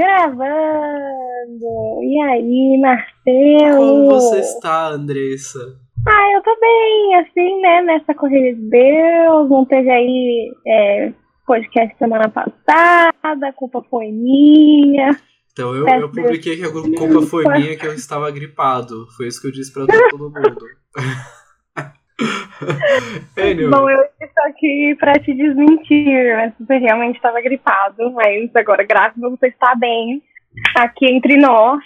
Gravando! E aí, Marcelo? Como você está, Andressa? Ah, eu tô bem, assim, né? Nessa corrida de Deus. Não teve aí é, podcast semana passada, a culpa foi minha. Então eu, eu publiquei que a culpa foi minha, que eu estava gripado. Foi isso que eu disse pra todo mundo. anyway. Bom, eu estou aqui para te desmentir, mas você realmente estava gripado, mas agora, graças a você está bem aqui entre nós.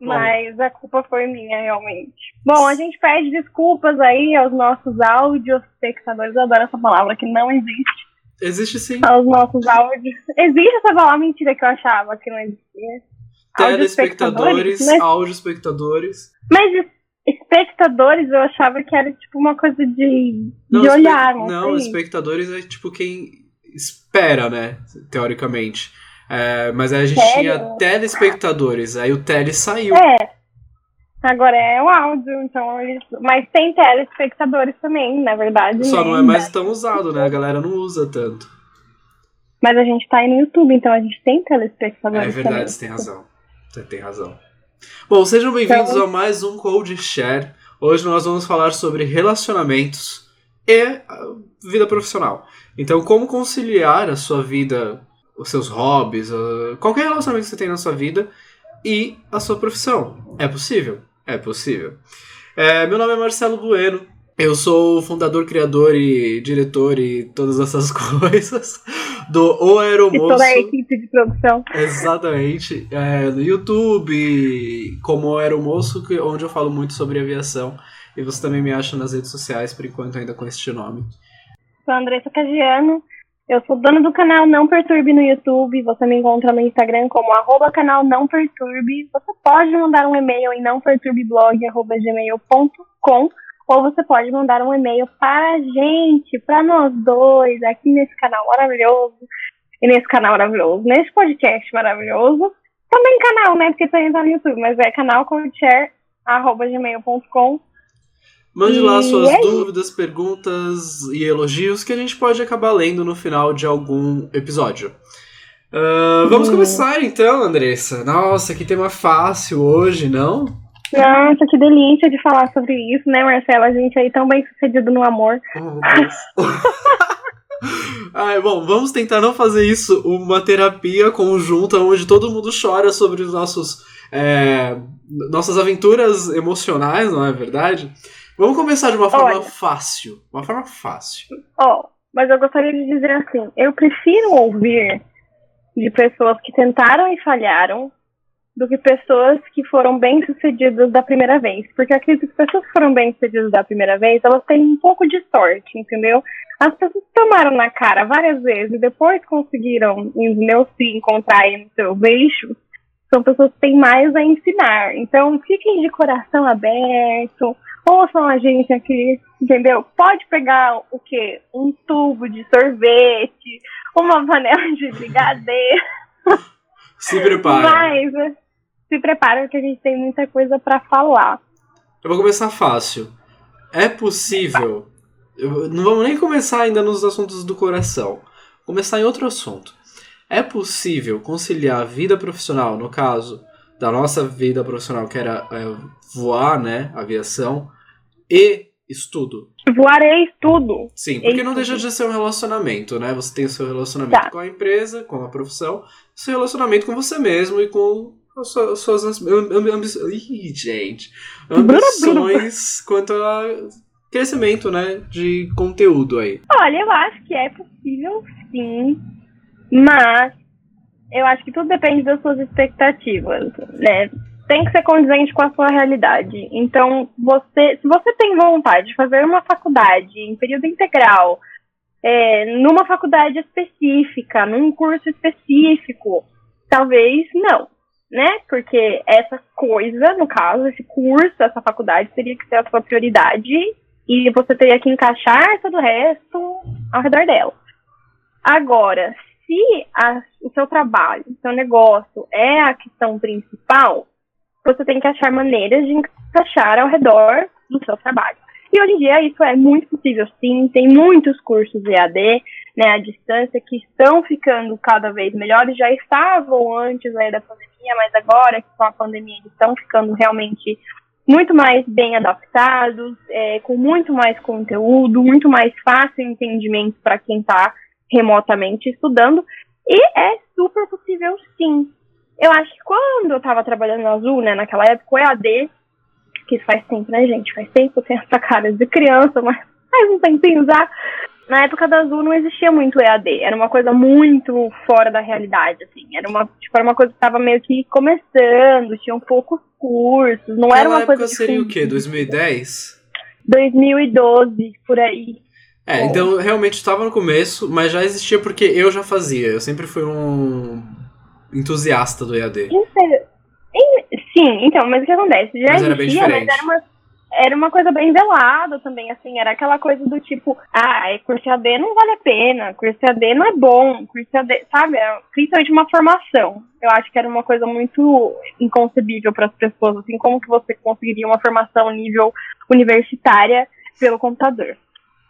Mas a culpa foi minha, realmente. Bom, a gente pede desculpas aí aos nossos áudios espectadores. Eu adoro essa palavra que não existe. Existe sim. Aos nossos áudios. Existe essa palavra mentira que eu achava que não existia. Telespectadores, áudio espectadores. Mas espectadores eu achava que era tipo uma coisa de, não, de olhar. Não, não espectadores é tipo quem espera, né? Teoricamente. É, mas aí a gente Sério? tinha telespectadores, aí o tele saiu. É. Agora é o áudio, então eles... Mas tem telespectadores também, na verdade. Só não é mais tão usado, né? A galera não usa tanto. Mas a gente tá aí no YouTube, então a gente tem telespectadores. É verdade, também. você tem razão. Você tem razão. Bom, sejam bem-vindos então... a mais um Code Share. Hoje nós vamos falar sobre relacionamentos e vida profissional. Então, como conciliar a sua vida, os seus hobbies, qualquer relacionamento que você tem na sua vida e a sua profissão. É possível? É possível. É, meu nome é Marcelo Bueno, eu sou fundador, criador e diretor e todas essas coisas do O Aeromoço. E toda a equipe de produção. Exatamente. É, no YouTube, como O Aeromoço, onde eu falo muito sobre aviação. E você também me acha nas redes sociais, por enquanto ainda com este nome. Sou Andressa Cagiano. Eu sou dona do canal Não Perturbe no YouTube. Você me encontra no Instagram como arroba canal Não Perturbe. Você pode mandar um e-mail em nãoperturbeblog.gmail.com ou você pode mandar um e-mail para a gente, para nós dois, aqui nesse canal maravilhoso, e nesse canal maravilhoso, nesse podcast maravilhoso. Também canal, né? Porque também tá no YouTube, mas é canal gmail.com. Mande lá suas é dúvidas, perguntas e elogios que a gente pode acabar lendo no final de algum episódio. Uh, vamos hum. começar então, Andressa. Nossa, que tema fácil hoje, não? Nossa, que delícia de falar sobre isso, né, Marcela? A gente aí tão bem sucedido no amor. Oh, Ai, bom, vamos tentar não fazer isso uma terapia conjunta onde todo mundo chora sobre os nossos é, nossas aventuras emocionais, não é verdade? Vamos começar de uma forma Olha, fácil. Uma forma fácil. Ó, oh, mas eu gostaria de dizer assim: eu prefiro ouvir de pessoas que tentaram e falharam do que pessoas que foram bem-sucedidas da primeira vez. Porque acredito que pessoas que foram bem-sucedidas da primeira vez, elas têm um pouco de sorte, entendeu? As pessoas tomaram na cara várias vezes e depois conseguiram, entendeu, se encontrar aí nos seus eixos, são pessoas que têm mais a ensinar. Então, fiquem de coração aberto, ouçam a gente aqui, entendeu? Pode pegar o quê? Um tubo de sorvete, uma panela de brigadeiro. Se prepara. Mas, se prepara que a gente tem muita coisa para falar. Eu vou começar fácil. É possível. não vamos nem começar ainda nos assuntos do coração. Vou começar em outro assunto. É possível conciliar a vida profissional, no caso da nossa vida profissional, que era é, voar, né, aviação, e estudo. Voarei estudo. Sim, porque não deixa de ser um relacionamento, né? Você tem o seu relacionamento tá. com a empresa, com a profissão, seu relacionamento com você mesmo e com as suas, suas ambições. Ih, gente. Ambições quanto a crescimento, né? De conteúdo aí. Olha, eu acho que é possível sim, mas eu acho que tudo depende das suas expectativas, né? Tem que ser condizente com a sua realidade. Então, você, se você tem vontade de fazer uma faculdade em período integral, é, numa faculdade específica, num curso específico, talvez não, né? Porque essa coisa, no caso, esse curso, essa faculdade, teria que ser a sua prioridade e você teria que encaixar todo o resto ao redor dela. Agora, se a, o seu trabalho, o seu negócio é a questão principal, você tem que achar maneiras de encaixar ao redor do seu trabalho. E hoje em dia isso é muito possível, sim. Tem muitos cursos EAD, né, à distância, que estão ficando cada vez melhores. Já estavam antes aí da pandemia, mas agora, com a pandemia, eles estão ficando realmente muito mais bem adaptados, é, com muito mais conteúdo, muito mais fácil entendimento para quem está remotamente estudando. E é super possível, sim. Eu acho que quando eu estava trabalhando na Azul, né, naquela época, o EAD, que faz tempo, né, gente? Faz tempo, tem essa cara de criança, mas faz um tempinho já. Na época da Azul não existia muito EAD, era uma coisa muito fora da realidade, assim. Era uma, tipo, era uma coisa que estava meio que começando, tinham poucos cursos, não era uma coisa. seria o quê? 2010? 2012, por aí. É, então realmente estava no começo, mas já existia porque eu já fazia. Eu sempre fui um entusiasta do EAD. Sim, então, mas o que acontece? Já mas existia, mas era uma, era uma coisa bem velada também, assim, era aquela coisa do tipo, ah, curso EAD não vale a pena, curso EAD não é bom, curso EAD, sabe? É principalmente uma formação. Eu acho que era uma coisa muito inconcebível para as pessoas, assim, como que você conseguiria uma formação nível universitária pelo computador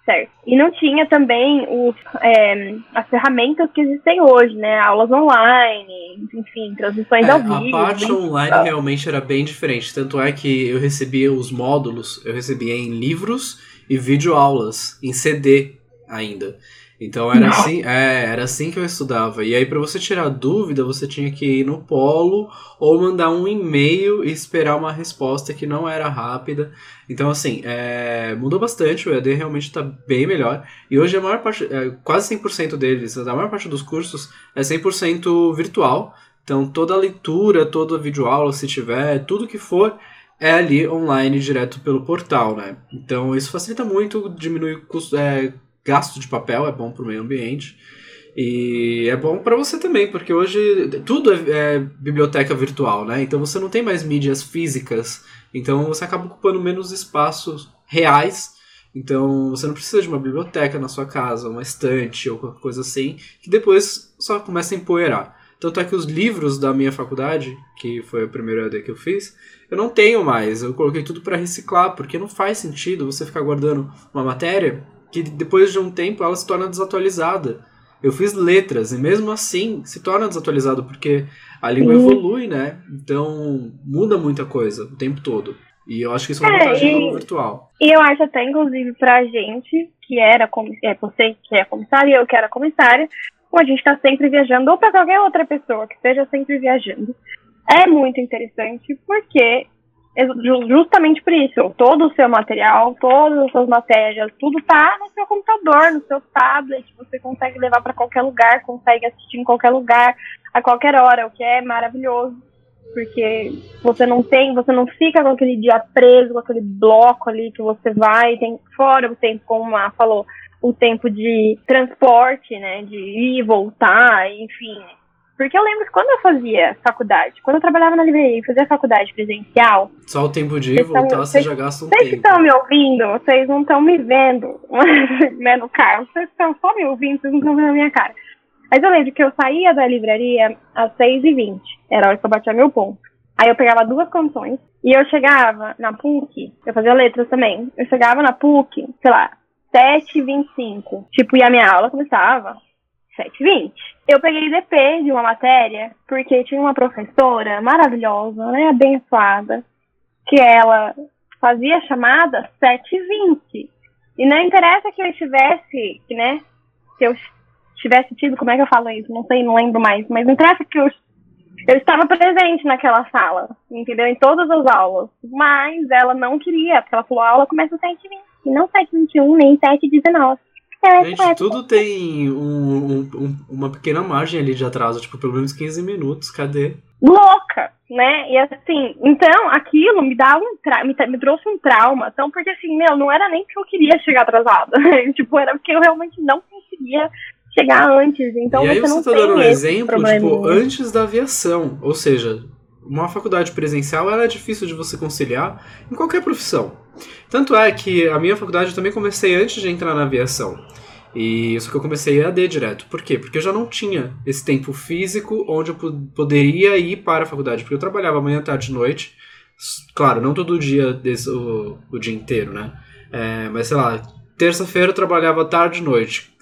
certo. E não tinha também os, é, as ferramentas que existem hoje, né? Aulas online, enfim, transmissões é, ao vivo. A parte online realmente era bem diferente. Tanto é que eu recebia os módulos, eu recebia em livros e videoaulas, em CD ainda. Então era assim, é, era assim que eu estudava. E aí para você tirar dúvida, você tinha que ir no polo ou mandar um e-mail e esperar uma resposta que não era rápida. Então assim, é, mudou bastante, o EAD realmente está bem melhor. E hoje a maior parte, é, quase 100% deles, a maior parte dos cursos é 100% virtual. Então toda a leitura, toda a videoaula, se tiver, tudo que for é ali online direto pelo portal, né? Então isso facilita muito, diminui custo, é, gasto de papel, é bom para o meio ambiente. E é bom para você também, porque hoje tudo é, é, biblioteca virtual, né? Então você não tem mais mídias físicas, então você acaba ocupando menos espaços reais. Então você não precisa de uma biblioteca na sua casa, uma estante ou qualquer coisa assim, que depois só começa a empoeirar. Tanto é que os livros da minha faculdade, que foi a primeira AD que eu fiz, eu não tenho mais. Eu coloquei tudo para reciclar, porque não faz sentido você ficar guardando uma matéria que depois de um tempo ela se torna desatualizada. Eu fiz letras e mesmo assim se torna desatualizado porque a língua Sim. evolui, né? Então muda muita coisa o tempo todo. E eu acho que isso é uma é, vantagem do virtual. E eu acho até, inclusive, pra gente, que era, é, você que é comissária e eu que era comissária, como a gente está sempre viajando, ou para qualquer outra pessoa que esteja sempre viajando, é muito interessante porque justamente por isso, todo o seu material, todas as suas matérias, tudo tá no seu computador, no seu tablet, você consegue levar para qualquer lugar, consegue assistir em qualquer lugar, a qualquer hora, o que é maravilhoso, porque você não tem, você não fica com aquele dia preso, com aquele bloco ali que você vai, tem fora o tempo, como a falou, o tempo de transporte, né, de ir voltar, enfim, porque eu lembro que quando eu fazia faculdade, quando eu trabalhava na livraria e fazia faculdade presencial. Só o tempo de ir e voltar, você já gasta um vocês tempo. Vocês estão me ouvindo, vocês não estão me vendo né, no carro. Vocês estão só me ouvindo, vocês não estão vendo a minha cara. Mas eu lembro que eu saía da livraria às 6h20. Era a hora que eu batia meu ponto. Aí eu pegava duas condições e eu chegava na PUC, eu fazia letras também. Eu chegava na PUC, sei lá, 7h25. Tipo, e a minha aula começava 7h20. Eu peguei DP de uma matéria porque tinha uma professora maravilhosa, né, abençoada, que ela fazia chamada 7h20. E não interessa que eu estivesse, né, que eu tivesse tido, como é que eu falo isso? Não sei, não lembro mais, mas não interessa que eu, eu estava presente naquela sala, entendeu? Em todas as aulas. Mas ela não queria, porque ela falou, a aula começa às 7h20, e não 7h21, nem 7h19. É, Gente, é. tudo tem um, um, uma pequena margem ali de atraso, tipo, pelo menos 15 minutos, cadê? Louca, né? E assim, então aquilo me dá um tra me, me, trouxe um trauma. Então, porque assim, meu, não era nem que eu queria chegar atrasada. tipo, era porque eu realmente não conseguia chegar antes. Então, e aí você, você tá dando um exemplo, tipo, antes da aviação. Ou seja, uma faculdade presencial ela é difícil de você conciliar em qualquer profissão. Tanto é que a minha faculdade eu também comecei antes de entrar na aviação. E isso que eu comecei a D direto. Por quê? Porque eu já não tinha esse tempo físico onde eu poderia ir para a faculdade. Porque eu trabalhava manhã, tarde e noite. Claro, não todo dia, desse, o, o dia inteiro, né? É, mas sei lá, terça-feira eu trabalhava tarde e noite,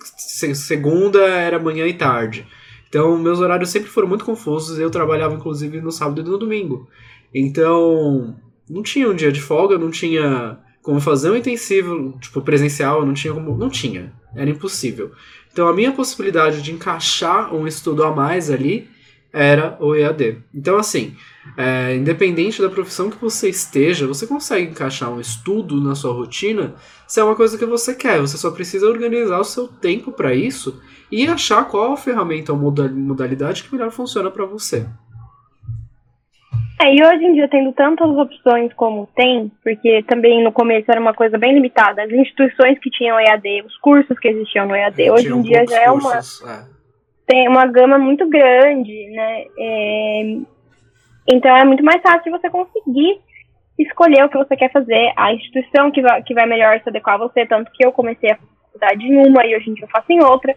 segunda era manhã e tarde. Então, meus horários sempre foram muito confusos. Eu trabalhava, inclusive, no sábado e no domingo. Então, não tinha um dia de folga, não tinha como fazer um intensivo, tipo, presencial, não tinha como. Não tinha. Era impossível. Então, a minha possibilidade de encaixar um estudo a mais ali era o EAD. Então, assim, é, independente da profissão que você esteja, você consegue encaixar um estudo na sua rotina se é uma coisa que você quer. Você só precisa organizar o seu tempo para isso e achar qual a ferramenta ou modalidade que melhor funciona para você. É, e hoje em dia, tendo tantas opções como tem, porque também no começo era uma coisa bem limitada, as instituições que tinham EAD, os cursos que existiam no EAD, é, hoje em dia já é uma. É. Tem uma gama muito grande, né? É, então é muito mais fácil você conseguir escolher o que você quer fazer, a instituição que vai, que vai melhor se adequar a você, tanto que eu comecei a faculdade em uma e hoje em dia eu faço em outra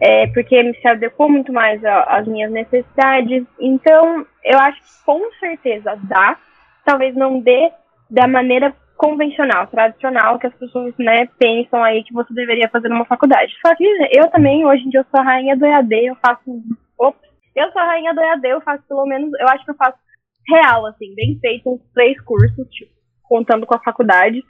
é, porque me se adequou muito mais às minhas necessidades. Então, eu acho que com certeza dá, talvez não dê da maneira convencional, tradicional, que as pessoas né, pensam aí que você deveria fazer numa faculdade. Só que eu também, hoje em dia, eu sou a rainha do EAD, eu faço. Ops, eu sou a rainha do EAD, eu faço pelo menos, eu acho que eu faço real, assim, bem feito, uns três cursos, tipo, contando com a faculdade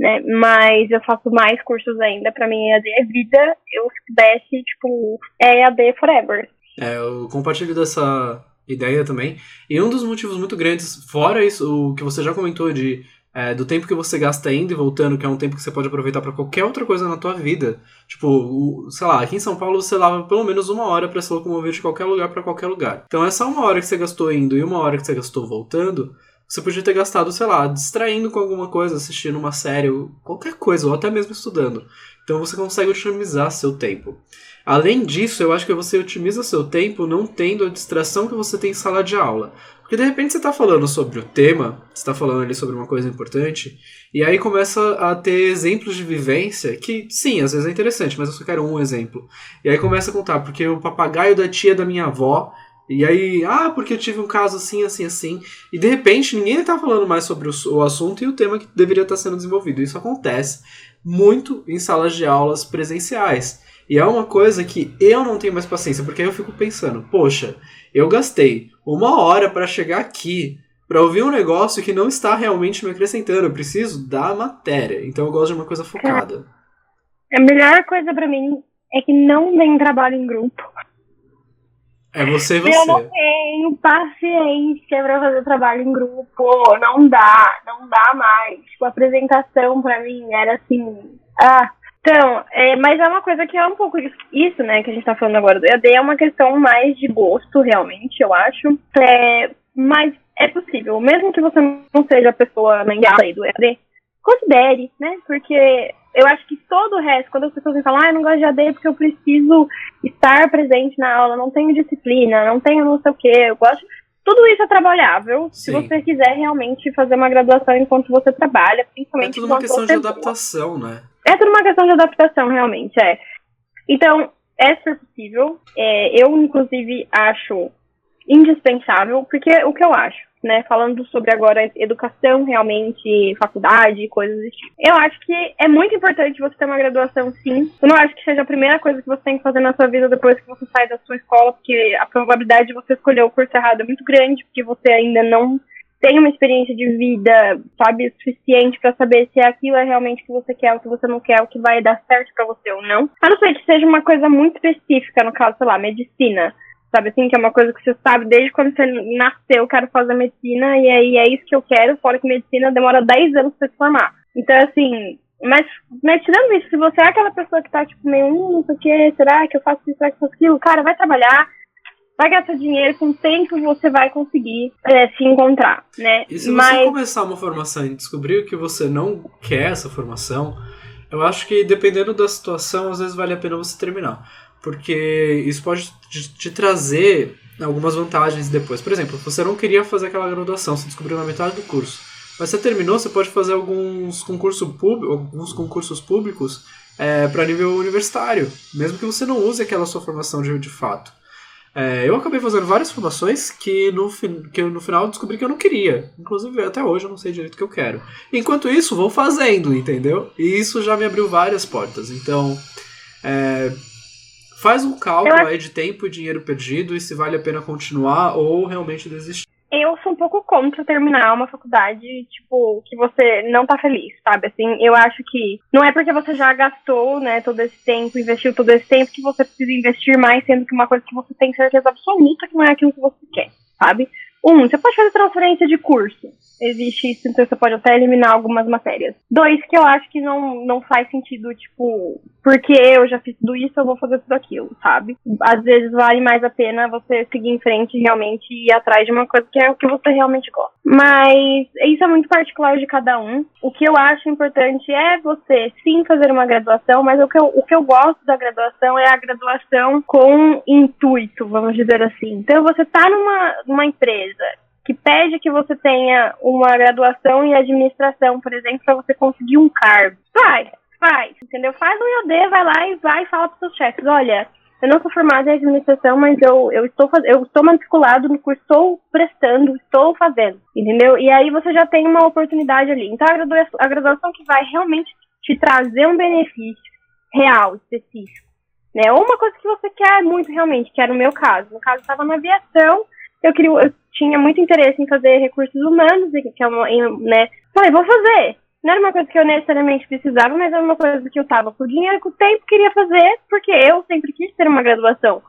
né? Mas eu faço mais cursos ainda. Para mim, EAD é vida. Eu, se pudesse, tipo, é EAD forever. É, eu compartilho dessa ideia também. E um dos motivos muito grandes, fora isso, o que você já comentou de é, do tempo que você gasta indo e voltando, que é um tempo que você pode aproveitar para qualquer outra coisa na tua vida. Tipo, o, sei lá, aqui em São Paulo você lava pelo menos uma hora para se locomover de qualquer lugar para qualquer lugar. Então essa uma hora que você gastou indo e uma hora que você gastou voltando, você podia ter gastado, sei lá, distraindo com alguma coisa, assistindo uma série, qualquer coisa, ou até mesmo estudando. Então você consegue otimizar seu tempo. Além disso, eu acho que você otimiza seu tempo não tendo a distração que você tem em sala de aula. Porque de repente você está falando sobre o tema, você está falando ali sobre uma coisa importante, e aí começa a ter exemplos de vivência que, sim, às vezes é interessante, mas eu só quero um exemplo. E aí começa a contar, porque o papagaio da tia da minha avó e aí, ah, porque eu tive um caso assim, assim, assim. E de repente ninguém está falando mais sobre o, o, assunto e o tema que deveria estar tá sendo desenvolvido. Isso acontece muito em salas de aulas presenciais. E é uma coisa que eu não tenho mais paciência, porque eu fico pensando, poxa, eu gastei uma hora para chegar aqui para ouvir um negócio que não está realmente me acrescentando. Eu preciso da matéria. Então eu gosto de uma coisa focada. A melhor coisa para mim é que não tem trabalho em grupo. É você e você. Eu não tenho paciência pra fazer trabalho em grupo. Não dá, não dá mais. Tipo, a apresentação pra mim era assim. Ah. Então, é, mas é uma coisa que é um pouco isso, né, que a gente tá falando agora do EAD, é uma questão mais de gosto, realmente, eu acho. É, mas é possível, mesmo que você não seja a pessoa mengal aí do EAD, considere, né, porque eu acho que todo o resto, quando as pessoas falam, ah, eu não gosto de AD porque eu preciso estar presente na aula, não tenho disciplina, não tenho não sei o que, eu gosto. Tudo isso é trabalhável Sim. se você quiser realmente fazer uma graduação enquanto você trabalha, principalmente. É tudo uma questão de adaptação, né? É tudo uma questão de adaptação, realmente, é. Então, é super possível. É, eu, inclusive, acho indispensável, porque o que eu acho? né, falando sobre agora educação realmente, faculdade, coisas desse tipo. Eu acho que é muito importante você ter uma graduação, sim. Eu não acho que seja a primeira coisa que você tem que fazer na sua vida depois que você sai da sua escola, porque a probabilidade de você escolher o curso errado é muito grande, porque você ainda não tem uma experiência de vida, sabe, suficiente para saber se aquilo é realmente o que você quer, o que você não quer, o que vai dar certo para você ou não. A não ser que seja uma coisa muito específica, no caso, sei lá, medicina sabe assim, que é uma coisa que você sabe desde quando você nasceu, eu quero fazer medicina, e aí é isso que eu quero, fora que medicina demora 10 anos pra se formar. Então, assim, mas, mas tirando isso, se você é aquela pessoa que tá, tipo, meio, hum, não sei o que, será que eu faço isso, será que eu faço aquilo? Cara, vai trabalhar, vai gastar dinheiro, com o tempo você vai conseguir é, se encontrar, né? E se mas... você começar uma formação e descobrir que você não quer essa formação, eu acho que dependendo da situação, às vezes vale a pena você terminar porque isso pode te trazer algumas vantagens depois. Por exemplo, você não queria fazer aquela graduação, você descobriu na metade do curso. Mas você terminou, você pode fazer alguns, concurso alguns concursos públicos é, para nível universitário, mesmo que você não use aquela sua formação de, de fato. É, eu acabei fazendo várias formações que no, que no final descobri que eu não queria. Inclusive, até hoje eu não sei direito o que eu quero. Enquanto isso, vou fazendo, entendeu? E isso já me abriu várias portas. Então, é, faz um cálculo aí de tempo e dinheiro perdido e se vale a pena continuar ou realmente desistir eu sou um pouco contra terminar uma faculdade, tipo, que você não tá feliz, sabe? Assim, eu acho que não é porque você já gastou, né, todo esse tempo, investiu todo esse tempo, que você precisa investir mais, sendo que uma coisa que você tem certeza absoluta que não é aquilo que você quer, sabe? Um, você pode fazer transferência de curso existe isso, então você pode até eliminar algumas matérias. Dois, que eu acho que não, não faz sentido, tipo, porque eu já fiz tudo isso, eu vou fazer tudo aquilo, sabe? Às vezes vale mais a pena você seguir em frente realmente e ir atrás de uma coisa que é o que você realmente gosta. Mas isso é muito particular de cada um. O que eu acho importante é você sim fazer uma graduação, mas o que eu, o que eu gosto da graduação é a graduação com intuito, vamos dizer assim. Então você tá numa, numa empresa que pede que você tenha uma graduação em administração, por exemplo, para você conseguir um cargo. Faz, faz, entendeu? Faz um IOD, vai lá e vai e fala para seus chefes, olha, eu não sou formada em administração, mas eu, eu, estou, eu estou matriculado no curso, estou prestando, estou fazendo, entendeu? E aí você já tem uma oportunidade ali. Então a graduação, a graduação que vai realmente te trazer um benefício real, específico, né? Ou uma coisa que você quer muito realmente, que era o meu caso. No caso, eu estava na aviação, eu queria, eu tinha muito interesse em fazer recursos humanos, que é uma, né? Falei, vou fazer. Não era uma coisa que eu necessariamente precisava, mas era uma coisa que eu tava com dinheiro, com o tempo, queria fazer, porque eu sempre quis ter uma graduação.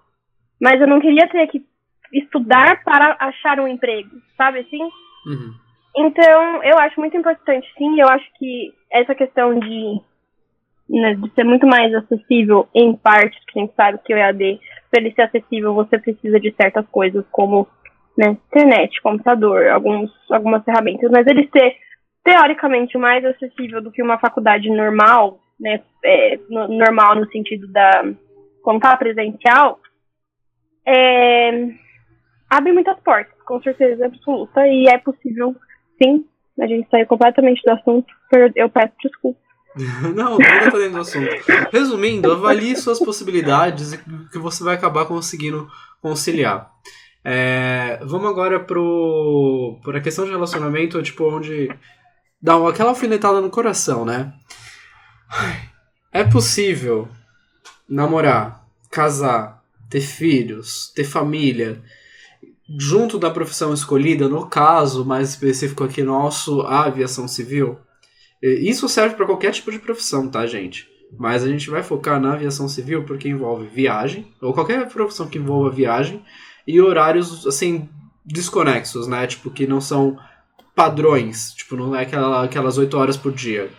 Mas eu não queria ter que estudar para achar um emprego, sabe assim? Uhum. Então, eu acho muito importante, sim. Eu acho que essa questão de, né, de ser muito mais acessível em partes, que a gente sabe que o EAD, para ele ser acessível, você precisa de certas coisas, como né, internet, computador, alguns, algumas ferramentas, mas ele ser teoricamente mais acessível do que uma faculdade normal, né, é, no, normal no sentido da contar presencial, é, abre muitas portas, com certeza absoluta, e é possível, sim, a gente saiu completamente do assunto, eu peço desculpa. não, ainda tá dentro do assunto. Resumindo, avalie suas possibilidades e que você vai acabar conseguindo conciliar. É, vamos agora pro, a questão de relacionamento, tipo, onde dá aquela alfinetada no coração, né? É possível namorar, casar, ter filhos, ter família, junto da profissão escolhida, no caso mais específico aqui nosso, a aviação civil. Isso serve para qualquer tipo de profissão, tá, gente? Mas a gente vai focar na aviação civil porque envolve viagem, ou qualquer profissão que envolva viagem, e horários, assim, desconexos, né? Tipo, que não são padrões. Tipo, não é aquela, aquelas 8 horas por dia.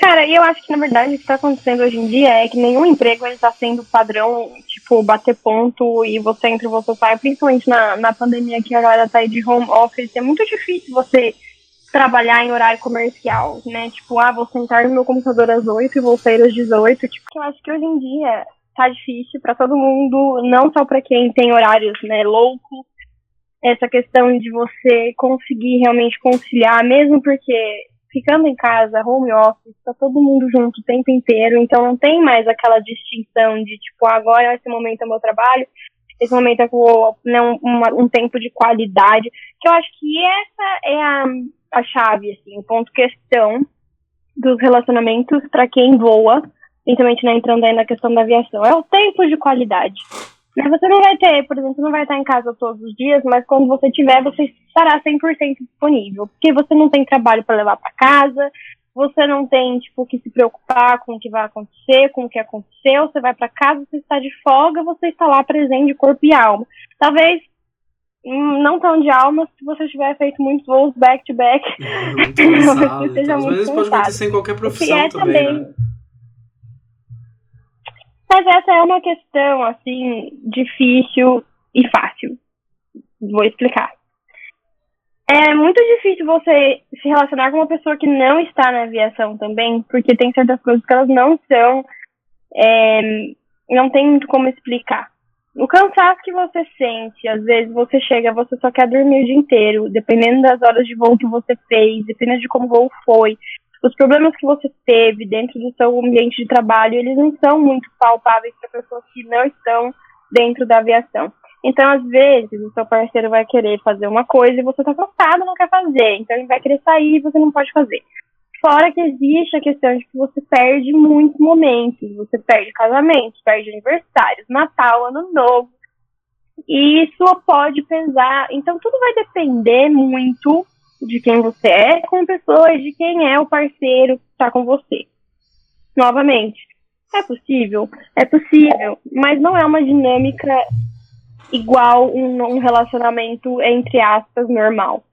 Cara, e eu acho que na verdade o que está acontecendo hoje em dia é que nenhum emprego está sendo padrão, tipo, bater ponto e você entra e você sai, principalmente na, na pandemia que a galera tá aí de home office, é muito difícil você trabalhar em horário comercial, né? Tipo, ah, vou sentar no meu computador às 8 e vou sair às 18. Tipo, eu acho que hoje em dia tá difícil para todo mundo, não só para quem tem horários, né, loucos. Essa questão de você conseguir realmente conciliar, mesmo porque ficando em casa, home office, tá todo mundo junto o tempo inteiro, então não tem mais aquela distinção de tipo, ah, agora esse momento é meu trabalho, esse momento é né, um, um tempo de qualidade, que eu acho que essa é a, a chave, assim, o ponto questão dos relacionamentos para quem voa, principalmente né, entrando aí na questão da aviação, é o tempo de qualidade. Né, você não vai ter, por exemplo, não vai estar em casa todos os dias, mas quando você tiver, você estará 100% disponível, porque você não tem trabalho para levar para casa, você não tem, tipo, que se preocupar com o que vai acontecer, com o que aconteceu, você vai para casa, você está de folga, você está lá presente de corpo e alma. Talvez hum, não tão de alma se você tiver feito muitos voos back to back. É, muito cansado, seja então, muito às vezes pode acontecer em qualquer profissão é também, também né? Mas essa é uma questão, assim, difícil e fácil. Vou explicar. É muito difícil você se relacionar com uma pessoa que não está na aviação também, porque tem certas coisas que elas não são. É, não tem muito como explicar. O cansaço que você sente, às vezes você chega, você só quer dormir o dia inteiro, dependendo das horas de voo que você fez, dependendo de como o voo foi, os problemas que você teve dentro do seu ambiente de trabalho, eles não são muito palpáveis para pessoas que não estão dentro da aviação. Então, às vezes, o seu parceiro vai querer fazer uma coisa e você está cansado, não quer fazer. Então, ele vai querer sair e você não pode fazer. Fora que existe a questão de que você perde muitos momentos. Você perde casamentos, perde aniversários, Natal, Ano Novo. E isso pode pesar. Então, tudo vai depender muito de quem você é com pessoas, de quem é o parceiro que está com você. Novamente, é possível? É possível, mas não é uma dinâmica igual um, um relacionamento, entre aspas, normal.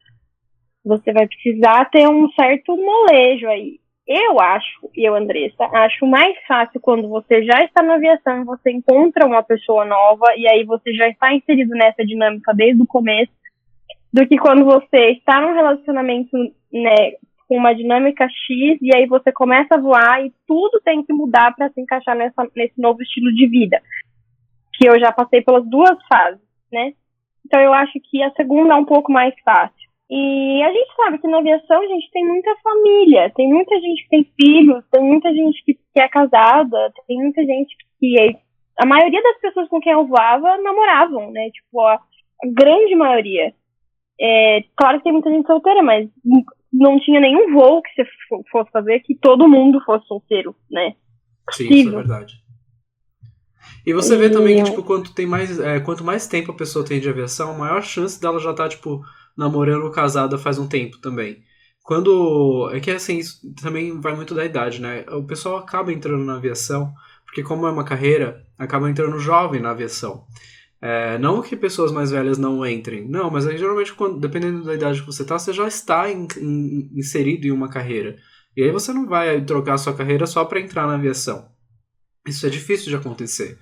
Você vai precisar ter um certo molejo aí. Eu acho, e eu, Andressa, acho mais fácil quando você já está na aviação e você encontra uma pessoa nova e aí você já está inserido nessa dinâmica desde o começo, do que quando você está num relacionamento, né, com uma dinâmica X e aí você começa a voar e tudo tem que mudar para se encaixar nessa, nesse novo estilo de vida que eu já passei pelas duas fases, né? Então eu acho que a segunda é um pouco mais fácil. E a gente sabe que na aviação a gente tem muita família, tem muita gente que tem filhos, tem muita gente que, que é casada, tem muita gente que. É, a maioria das pessoas com quem eu voava namoravam, né? Tipo, a, grande maioria. É, claro que tem muita gente solteira, mas não tinha nenhum voo que você fosse fazer que todo mundo fosse solteiro, né? Sim, isso é verdade. E você vê também que, tipo, quanto, tem mais, é, quanto mais tempo a pessoa tem de aviação, maior chance dela já tá, tipo, namorando ou casada faz um tempo também. Quando. É que assim, isso também vai muito da idade, né? O pessoal acaba entrando na aviação, porque como é uma carreira, acaba entrando jovem na aviação. É, não que pessoas mais velhas não entrem, não, mas aí geralmente, quando, dependendo da idade que você tá, você já está in, in, inserido em uma carreira. E aí você não vai trocar sua carreira só para entrar na aviação. Isso é difícil de acontecer.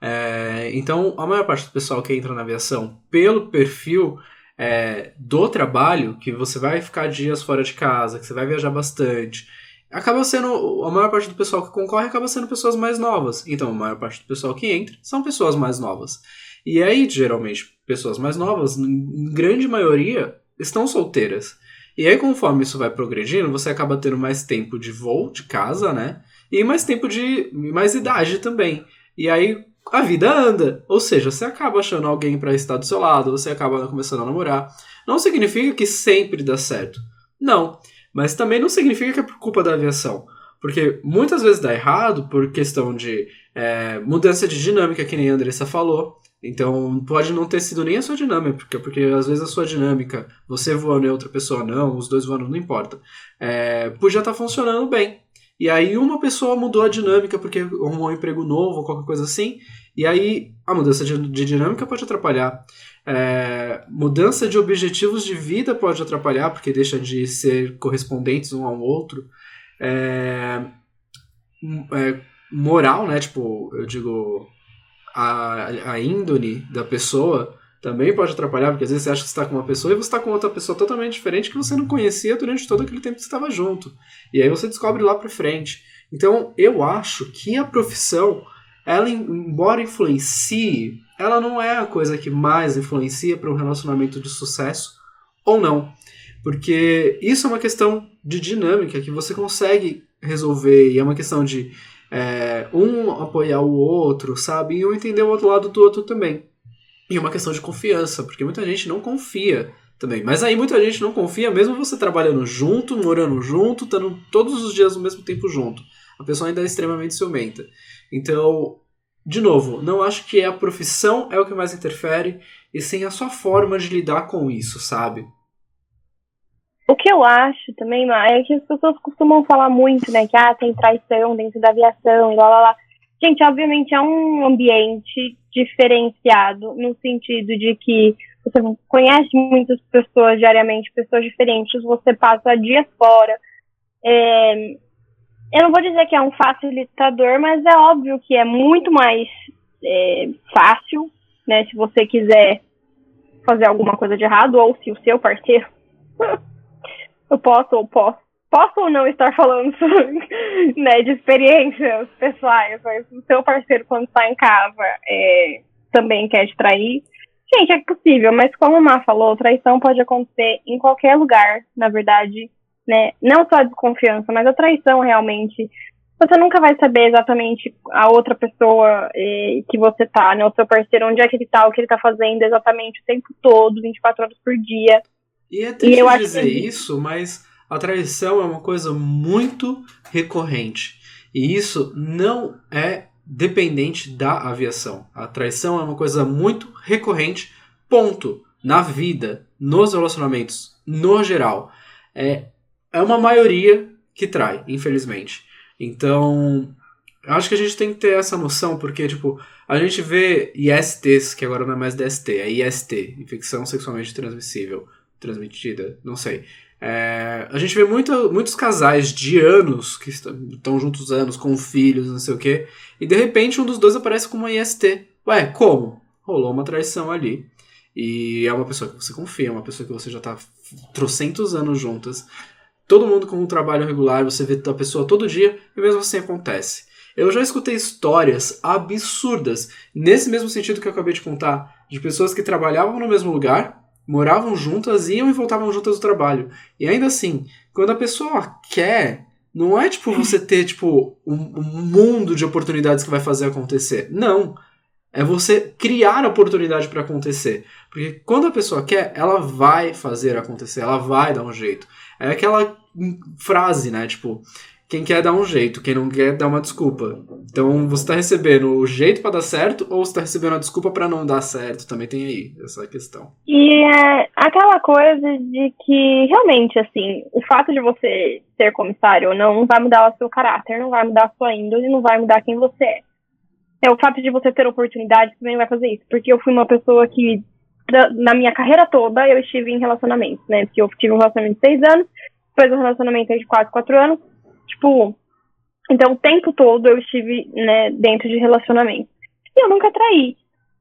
É, então, a maior parte do pessoal que entra na aviação, pelo perfil é, do trabalho, que você vai ficar dias fora de casa, que você vai viajar bastante, acaba sendo. A maior parte do pessoal que concorre acaba sendo pessoas mais novas. Então, a maior parte do pessoal que entra são pessoas mais novas. E aí, geralmente, pessoas mais novas, em grande maioria, estão solteiras. E aí, conforme isso vai progredindo, você acaba tendo mais tempo de voo de casa, né? E mais tempo de. mais idade também. E aí, a vida anda. Ou seja, você acaba achando alguém para estar do seu lado, você acaba começando a namorar. Não significa que sempre dá certo. Não. Mas também não significa que é por culpa da aviação. Porque muitas vezes dá errado por questão de é, mudança de dinâmica, que nem a Andressa falou. Então pode não ter sido nem a sua dinâmica, porque, porque às vezes a sua dinâmica, você voando e outra pessoa não, os dois voando não importa, é, podia estar tá funcionando bem. E aí uma pessoa mudou a dinâmica porque arrumou um emprego novo ou qualquer coisa assim. E aí a mudança de, de dinâmica pode atrapalhar. É, mudança de objetivos de vida pode atrapalhar porque deixa de ser correspondentes um ao outro. É, é, moral, né? Tipo, eu digo a, a índole da pessoa também pode atrapalhar, porque às vezes você acha que está com uma pessoa e você está com outra pessoa totalmente diferente que você não conhecia durante todo aquele tempo que estava junto. E aí você descobre lá para frente. Então, eu acho que a profissão, ela embora influencie, ela não é a coisa que mais influencia para um relacionamento de sucesso ou não. Porque isso é uma questão de dinâmica que você consegue resolver e é uma questão de é, um apoiar o outro, sabe? E um entender o outro lado do outro também. E uma questão de confiança, porque muita gente não confia também. Mas aí muita gente não confia, mesmo você trabalhando junto, morando junto, estando todos os dias ao mesmo tempo junto. A pessoa ainda é extremamente ciumenta. Então, de novo, não acho que a profissão é o que mais interfere, e sim a sua forma de lidar com isso, sabe? O que eu acho também, é que as pessoas costumam falar muito, né? Que ah, tem traição dentro da aviação e lá lá lá. Gente, obviamente é um ambiente diferenciado no sentido de que você conhece muitas pessoas diariamente, pessoas diferentes, você passa dias fora. É, eu não vou dizer que é um facilitador, mas é óbvio que é muito mais é, fácil, né? Se você quiser fazer alguma coisa de errado, ou se o seu parceiro. eu posso ou posso posso ou não estar falando né, de experiências pessoais, mas o seu parceiro, quando está em casa, é, também quer te trair. Gente, é possível, mas como a Má falou, traição pode acontecer em qualquer lugar, na verdade, né? Não só a desconfiança, mas a traição realmente você nunca vai saber exatamente a outra pessoa eh, que você tá, né? O seu parceiro, onde é que ele tá, o que ele tá fazendo exatamente o tempo todo, 24 horas por dia. E é triste e dizer que... isso, mas a traição é uma coisa muito recorrente. E isso não é dependente da aviação. A traição é uma coisa muito recorrente, ponto. Na vida, nos relacionamentos, no geral. É, é uma maioria que trai, infelizmente. Então, acho que a gente tem que ter essa noção, porque, tipo, a gente vê ISTs, que agora não é mais DST, é IST, infecção sexualmente transmissível, transmitida, não sei. É, a gente vê muito, muitos casais de anos, que estão juntos anos, com filhos, não sei o quê, e de repente um dos dois aparece com uma IST. Ué, como? Rolou uma traição ali. E é uma pessoa que você confia, é uma pessoa que você já tá trocentos anos juntas todo mundo com um trabalho regular, você vê a pessoa todo dia e mesmo assim acontece. Eu já escutei histórias absurdas, nesse mesmo sentido que eu acabei de contar, de pessoas que trabalhavam no mesmo lugar, moravam juntas, iam e voltavam juntas do trabalho. E ainda assim, quando a pessoa quer, não é tipo você ter tipo um, um mundo de oportunidades que vai fazer acontecer. Não. É você criar oportunidade para acontecer. Porque quando a pessoa quer, ela vai fazer acontecer, ela vai dar um jeito. É aquela frase, né? Tipo, quem quer dá um jeito, quem não quer dá uma desculpa. Então você tá recebendo o jeito para dar certo ou você tá recebendo a desculpa para não dar certo? Também tem aí essa questão. E é aquela coisa de que realmente, assim, o fato de você ser comissário ou não, não vai mudar o seu caráter, não vai mudar a sua índole, não vai mudar quem você é. É o fato de você ter oportunidade também vai fazer isso. Porque eu fui uma pessoa que na minha carreira toda, eu estive em relacionamentos, né? Porque eu tive um relacionamento de seis anos, depois um relacionamento de quatro, quatro anos. Tipo, então o tempo todo eu estive, né, dentro de relacionamentos. E eu nunca traí.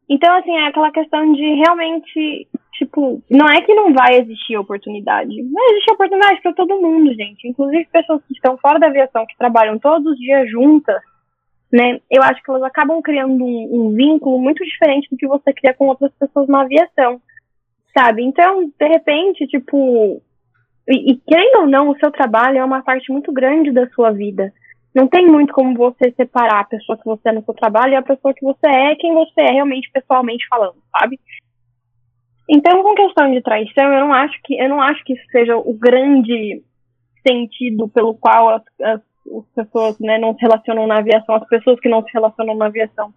Então, assim, é aquela questão de realmente, tipo, não é que não vai existir oportunidade. Vai existir oportunidade para todo mundo, gente. Inclusive pessoas que estão fora da aviação, que trabalham todos os dias juntas, né? Eu acho que elas acabam criando um, um, vínculo muito diferente do que você cria com outras pessoas na aviação, sabe? Então, de repente, tipo, e, e querendo ou não, o seu trabalho é uma parte muito grande da sua vida. Não tem muito como você separar a pessoa que você é no seu trabalho e a pessoa que você é, quem você é realmente pessoalmente falando, sabe? Então, com questão de traição, eu não acho que eu não acho que isso seja o grande sentido pelo qual as, as as pessoas né, não se relacionam na aviação, as pessoas que não se relacionam na aviação.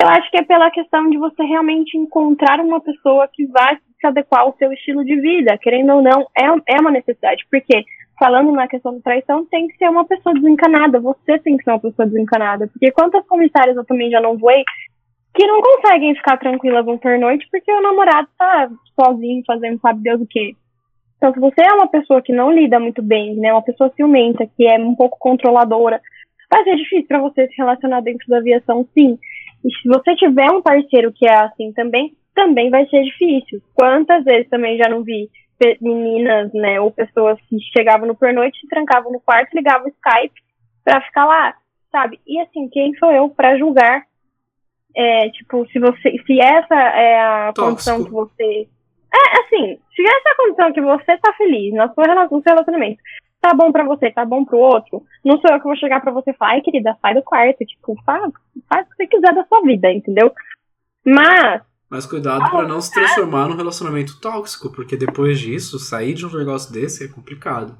Eu acho que é pela questão de você realmente encontrar uma pessoa que vai se adequar ao seu estilo de vida, querendo ou não, é, é uma necessidade, porque falando na questão da traição, tem que ser uma pessoa desencanada, você tem que ser uma pessoa desencanada, porque quantas comissárias eu também já não voei que não conseguem ficar tranquilas um pernoite porque o namorado tá sozinho fazendo sabe Deus o que. Então, se você é uma pessoa que não lida muito bem, né, uma pessoa ciumenta, que é um pouco controladora, vai ser difícil para você se relacionar dentro da aviação, sim. E se você tiver um parceiro que é assim também, também vai ser difícil. Quantas vezes também já não vi meninas, né, ou pessoas que chegavam no pernoite, se trancavam no quarto, ligavam o Skype para ficar lá, sabe? E assim, quem sou eu para julgar? É, tipo, se você, se essa é a Tóxico. condição que você é, assim, se essa a condição que você tá feliz no seu relacionamento, tá bom pra você, tá bom pro outro, não sou eu que vou chegar pra você e falar, ai, querida, sai do quarto, tipo, faz, faz o que você quiser da sua vida, entendeu? Mas. Mas cuidado para não se transformar num relacionamento tóxico, porque depois disso, sair de um negócio desse é complicado.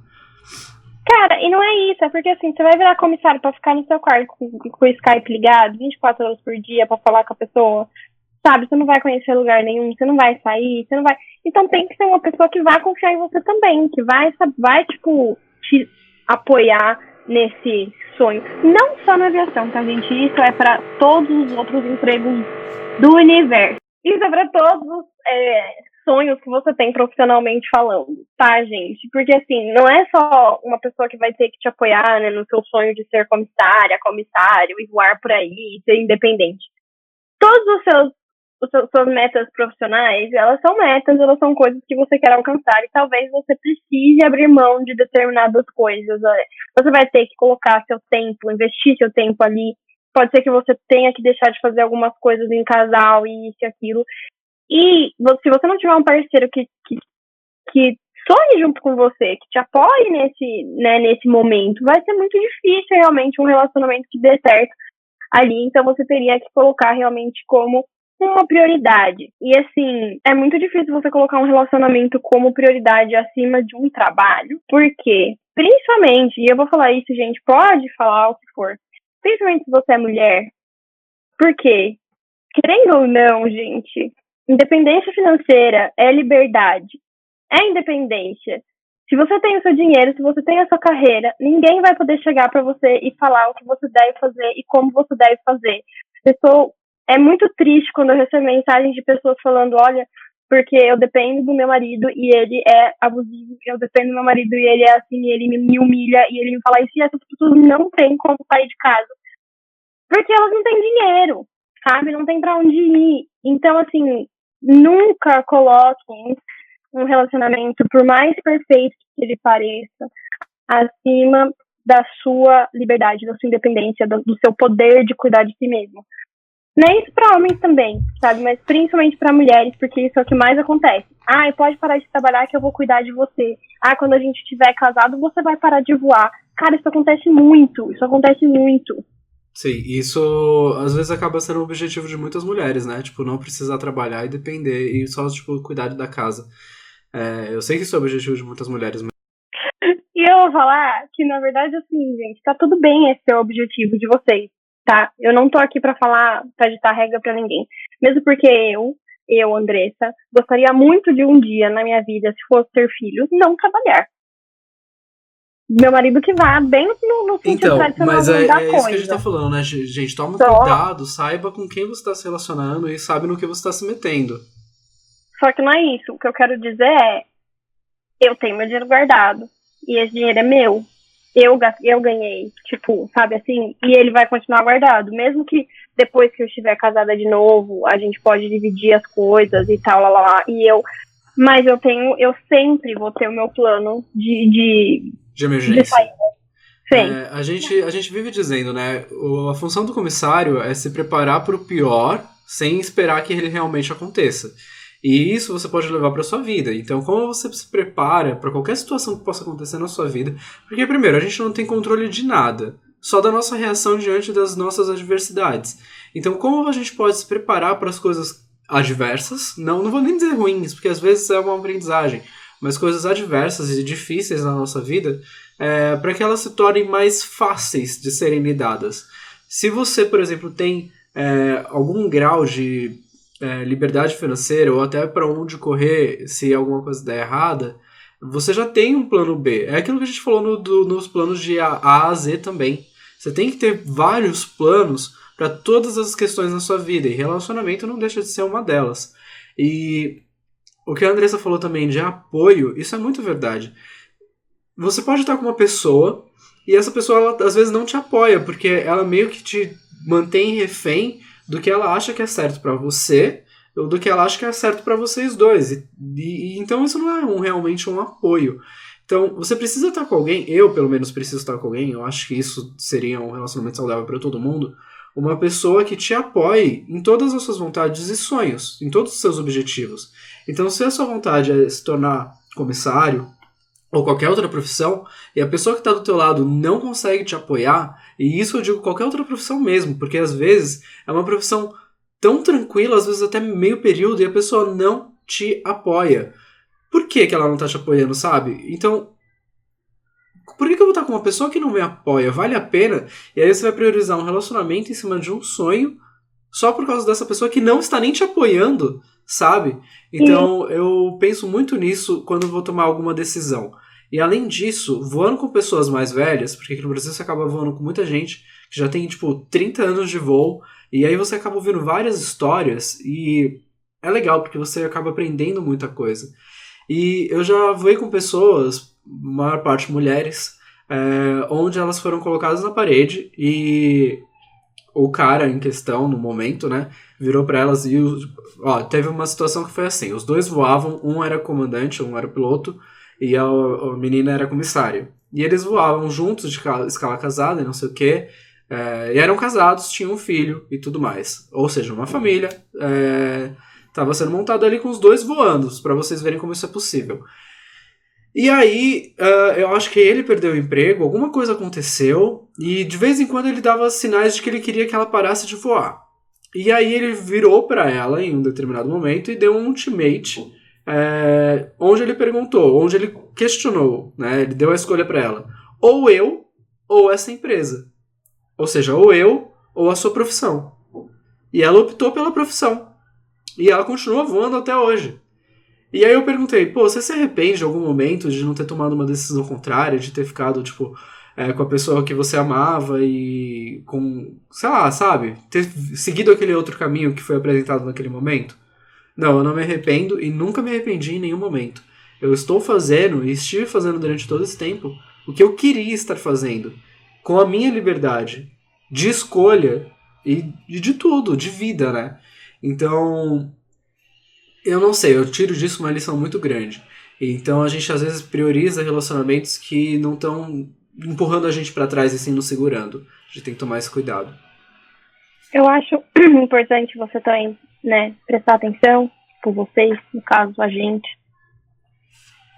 Cara, e não é isso, é porque assim, você vai virar comissário pra ficar no seu quarto com, com o Skype ligado 24 horas por dia pra falar com a pessoa, sabe? Você não vai conhecer lugar nenhum, você não vai sair, você não vai. Então tem que ser uma pessoa que vai confiar em você também, que vai, vai tipo, te apoiar nesse sonho. Não só na aviação, tá, gente? Isso é para todos os outros empregos do universo. Isso é para todos os é, sonhos que você tem profissionalmente falando, tá, gente? Porque, assim, não é só uma pessoa que vai ter que te apoiar né, no seu sonho de ser comissária, comissário e voar por aí, ser independente. Todos os seus suas metas profissionais, elas são metas, elas são coisas que você quer alcançar e talvez você precise abrir mão de determinadas coisas. Você vai ter que colocar seu tempo, investir seu tempo ali. Pode ser que você tenha que deixar de fazer algumas coisas em casal e isso e aquilo. E se você não tiver um parceiro que, que, que sonhe junto com você, que te apoie nesse, né, nesse momento. Vai ser muito difícil realmente um relacionamento que dê certo ali, então você teria que colocar realmente como uma prioridade. E assim, é muito difícil você colocar um relacionamento como prioridade acima de um trabalho, porque, principalmente, e eu vou falar isso, gente, pode falar o que for, principalmente se você é mulher, porque, querendo ou não, gente, independência financeira é liberdade, é independência. Se você tem o seu dinheiro, se você tem a sua carreira, ninguém vai poder chegar para você e falar o que você deve fazer e como você deve fazer. Pessoa, é muito triste quando eu recebo mensagens de pessoas falando, olha, porque eu dependo do meu marido e ele é abusivo, eu dependo do meu marido e ele é assim, e ele me humilha e ele me fala isso, e essas pessoas não têm como sair de casa. Porque elas não têm dinheiro, sabe? Não tem para onde ir. Então, assim, nunca coloquem um relacionamento, por mais perfeito que ele pareça, acima da sua liberdade, da sua independência, do, do seu poder de cuidar de si mesmo. Nem isso para homens também, sabe? Mas principalmente para mulheres, porque isso é o que mais acontece. Ah, pode parar de trabalhar que eu vou cuidar de você. Ah, quando a gente estiver casado, você vai parar de voar. Cara, isso acontece muito. Isso acontece muito. Sim, isso às vezes acaba sendo o objetivo de muitas mulheres, né? Tipo, não precisar trabalhar e depender e só, tipo, cuidar da casa. É, eu sei que isso é o objetivo de muitas mulheres. Mas... E eu vou falar que, na verdade, assim, gente, tá tudo bem esse é o objetivo de vocês, tá? Eu não tô aqui para falar, pra ditar regra para ninguém. Mesmo porque eu, eu, Andressa, gostaria muito de um dia na minha vida, se fosse ter filhos, não trabalhar meu marido que vá bem no, no sentido então, tradicional mas é, da é coisa. isso que a gente tá falando, né, gente? Toma Só... cuidado, saiba com quem você está se relacionando e sabe no que você está se metendo. Só que não é isso. O que eu quero dizer é: eu tenho meu dinheiro guardado e esse dinheiro é meu. Eu, eu ganhei, tipo, sabe assim? E ele vai continuar guardado. Mesmo que depois que eu estiver casada de novo, a gente pode dividir as coisas e tal, lá, lá, lá. E eu. Mas eu tenho, eu sempre vou ter o meu plano de, de de emergência. De é, a, gente, a gente vive dizendo, né? A função do comissário é se preparar para o pior sem esperar que ele realmente aconteça. E isso você pode levar para sua vida. Então, como você se prepara para qualquer situação que possa acontecer na sua vida? Porque, primeiro, a gente não tem controle de nada, só da nossa reação diante das nossas adversidades. Então, como a gente pode se preparar para as coisas adversas? Não, não vou nem dizer ruins, porque às vezes é uma aprendizagem mas coisas adversas e difíceis na nossa vida, é, para que elas se tornem mais fáceis de serem lidadas. Se você, por exemplo, tem é, algum grau de é, liberdade financeira ou até para onde correr se alguma coisa der errada, você já tem um plano B. É aquilo que a gente falou no, do, nos planos de A, a a Z também. Você tem que ter vários planos para todas as questões na sua vida e relacionamento não deixa de ser uma delas. E o que a Andressa falou também de apoio, isso é muito verdade. Você pode estar com uma pessoa e essa pessoa ela, às vezes não te apoia, porque ela meio que te mantém refém do que ela acha que é certo para você ou do que ela acha que é certo para vocês dois. E, e, então isso não é um, realmente um apoio. Então, você precisa estar com alguém, eu pelo menos preciso estar com alguém, eu acho que isso seria um relacionamento saudável para todo mundo, uma pessoa que te apoie em todas as suas vontades e sonhos, em todos os seus objetivos. Então, se a sua vontade é se tornar comissário ou qualquer outra profissão, e a pessoa que está do teu lado não consegue te apoiar, e isso eu digo qualquer outra profissão mesmo, porque às vezes é uma profissão tão tranquila, às vezes até meio período, e a pessoa não te apoia. Por que, que ela não está te apoiando, sabe? Então, por que, que eu vou estar com uma pessoa que não me apoia? Vale a pena? E aí você vai priorizar um relacionamento em cima de um sonho só por causa dessa pessoa que não está nem te apoiando, sabe? Então Sim. eu penso muito nisso quando vou tomar alguma decisão. E além disso, voando com pessoas mais velhas, porque aqui no Brasil você acaba voando com muita gente que já tem tipo 30 anos de voo, e aí você acaba ouvindo várias histórias e é legal porque você acaba aprendendo muita coisa. E eu já voei com pessoas, maior parte mulheres, é, onde elas foram colocadas na parede e o cara em questão, no momento, né, virou para elas e ó, teve uma situação que foi assim, os dois voavam, um era comandante, um era piloto e a, a menina era comissária. E eles voavam juntos de escala casada e não sei o que, é, e eram casados, tinham um filho e tudo mais. Ou seja, uma família estava é, sendo montada ali com os dois voando, para vocês verem como isso é possível. E aí, uh, eu acho que ele perdeu o emprego, alguma coisa aconteceu, e de vez em quando ele dava sinais de que ele queria que ela parasse de voar. E aí ele virou para ela em um determinado momento e deu um ultimate, é, onde ele perguntou, onde ele questionou, né? Ele deu a escolha para ela: ou eu ou essa empresa. Ou seja, ou eu ou a sua profissão. E ela optou pela profissão. E ela continua voando até hoje. E aí eu perguntei, pô, você se arrepende de algum momento de não ter tomado uma decisão contrária, de ter ficado, tipo, é, com a pessoa que você amava e com, sei lá, sabe? Ter seguido aquele outro caminho que foi apresentado naquele momento? Não, eu não me arrependo e nunca me arrependi em nenhum momento. Eu estou fazendo e estive fazendo durante todo esse tempo o que eu queria estar fazendo, com a minha liberdade de escolha e, de tudo, de vida, né? Então, eu não sei, eu tiro disso uma lição muito grande. Então a gente às vezes prioriza relacionamentos que não estão empurrando a gente para trás e sim nos segurando. A gente tem que tomar esse cuidado. Eu acho importante você também, né, prestar atenção por vocês, no caso a gente,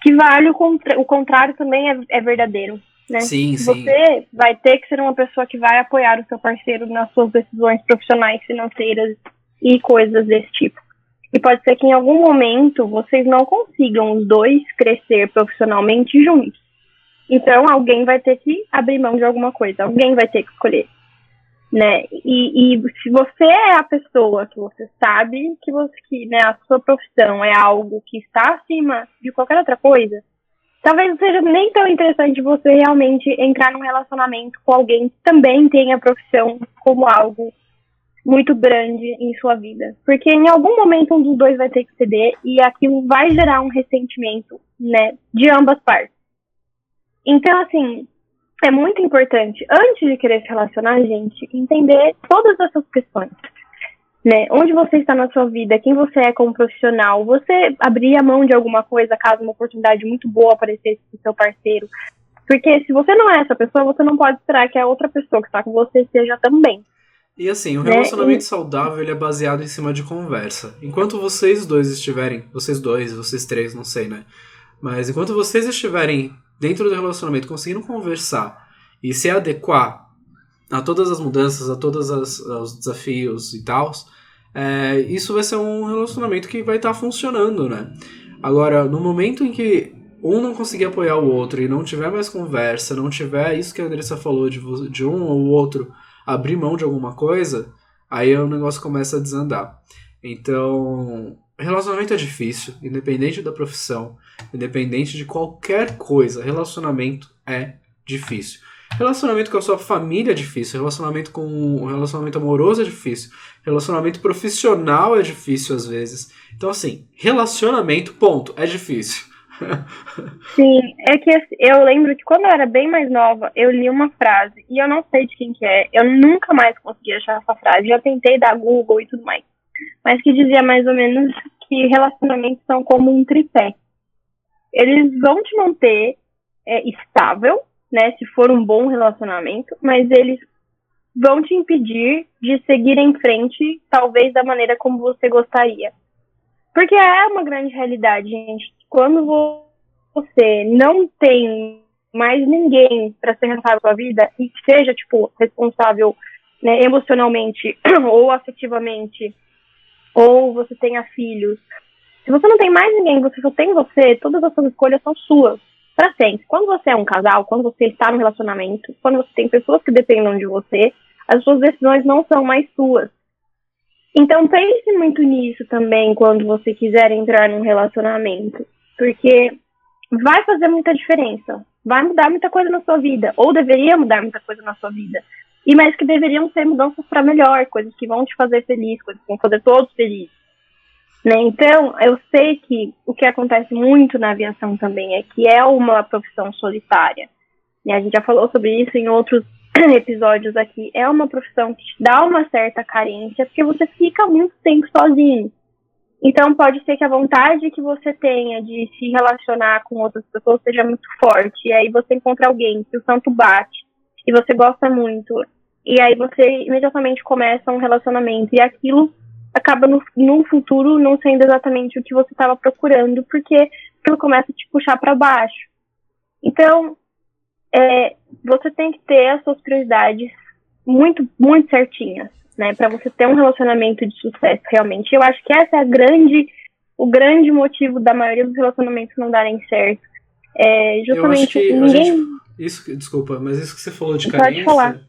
que vale o, contra o contrário também é, é verdadeiro. Né? Sim, sim. Você vai ter que ser uma pessoa que vai apoiar o seu parceiro nas suas decisões profissionais, financeiras e coisas desse tipo. E pode ser que em algum momento vocês não consigam os dois crescer profissionalmente juntos. Então alguém vai ter que abrir mão de alguma coisa, alguém vai ter que escolher. Né? E, e se você é a pessoa que você sabe que, você, que né, a sua profissão é algo que está acima de qualquer outra coisa, talvez não seja nem tão interessante você realmente entrar num relacionamento com alguém que também tenha a profissão como algo muito grande em sua vida. Porque em algum momento um dos dois vai ter que ceder e aquilo vai gerar um ressentimento, né, de ambas partes. Então, assim, é muito importante, antes de querer se relacionar, gente, entender todas essas questões. Né? Onde você está na sua vida, quem você é como profissional, você abrir a mão de alguma coisa caso uma oportunidade muito boa aparecesse com seu parceiro. Porque se você não é essa pessoa, você não pode esperar que a outra pessoa que está com você seja também. E assim, o né? relacionamento né? saudável ele é baseado em cima de conversa. Enquanto vocês dois estiverem, vocês dois, vocês três, não sei, né? Mas enquanto vocês estiverem dentro do relacionamento conseguindo conversar e se adequar a todas as mudanças, a todos os desafios e tal, é, isso vai ser um relacionamento que vai estar tá funcionando, né? Agora, no momento em que um não conseguir apoiar o outro e não tiver mais conversa, não tiver isso que a Andressa falou de, de um ou outro abrir mão de alguma coisa, aí o negócio começa a desandar. Então, relacionamento é difícil, independente da profissão, independente de qualquer coisa, relacionamento é difícil. Relacionamento com a sua família é difícil, relacionamento com um relacionamento amoroso é difícil, relacionamento profissional é difícil às vezes. Então assim, relacionamento ponto, é difícil. Sim, é que assim, eu lembro que quando eu era bem mais nova, eu li uma frase, e eu não sei de quem que é, eu nunca mais consegui achar essa frase, já tentei dar Google e tudo mais, mas que dizia mais ou menos que relacionamentos são como um tripé. Eles vão te manter é, estável, né, se for um bom relacionamento, mas eles vão te impedir de seguir em frente, talvez da maneira como você gostaria. Porque é uma grande realidade, gente. Quando você não tem mais ninguém para ser responsável pela vida e seja, tipo, responsável né, emocionalmente ou afetivamente, ou você tenha filhos, se você não tem mais ninguém, você só tem você, todas as suas escolhas são suas, para sempre. Quando você é um casal, quando você está no relacionamento, quando você tem pessoas que dependem de você, as suas decisões não são mais suas. Então pense muito nisso também quando você quiser entrar num relacionamento, porque vai fazer muita diferença, vai mudar muita coisa na sua vida, ou deveria mudar muita coisa na sua vida. E mais que deveriam ser mudanças para melhor, coisas que vão te fazer feliz, coisas que vão fazer todos felizes. Né? Então, eu sei que o que acontece muito na aviação também é que é uma profissão solitária. E a gente já falou sobre isso em outros episódios aqui, é uma profissão que te dá uma certa carência, porque você fica muito tempo sozinho. Então pode ser que a vontade que você tenha de se relacionar com outras pessoas seja muito forte. E aí você encontra alguém que o santo bate e você gosta muito. E aí você imediatamente começa um relacionamento. E aquilo acaba no, no futuro não sendo exatamente o que você estava procurando, porque aquilo começa a te puxar para baixo. Então, é, você tem que ter as suas prioridades muito, muito certinhas, né? Para você ter um relacionamento de sucesso realmente. Eu acho que essa é a grande, o grande motivo da maioria dos relacionamentos não darem certo. É justamente ninguém. Gente, isso, desculpa, mas isso que você falou de carência.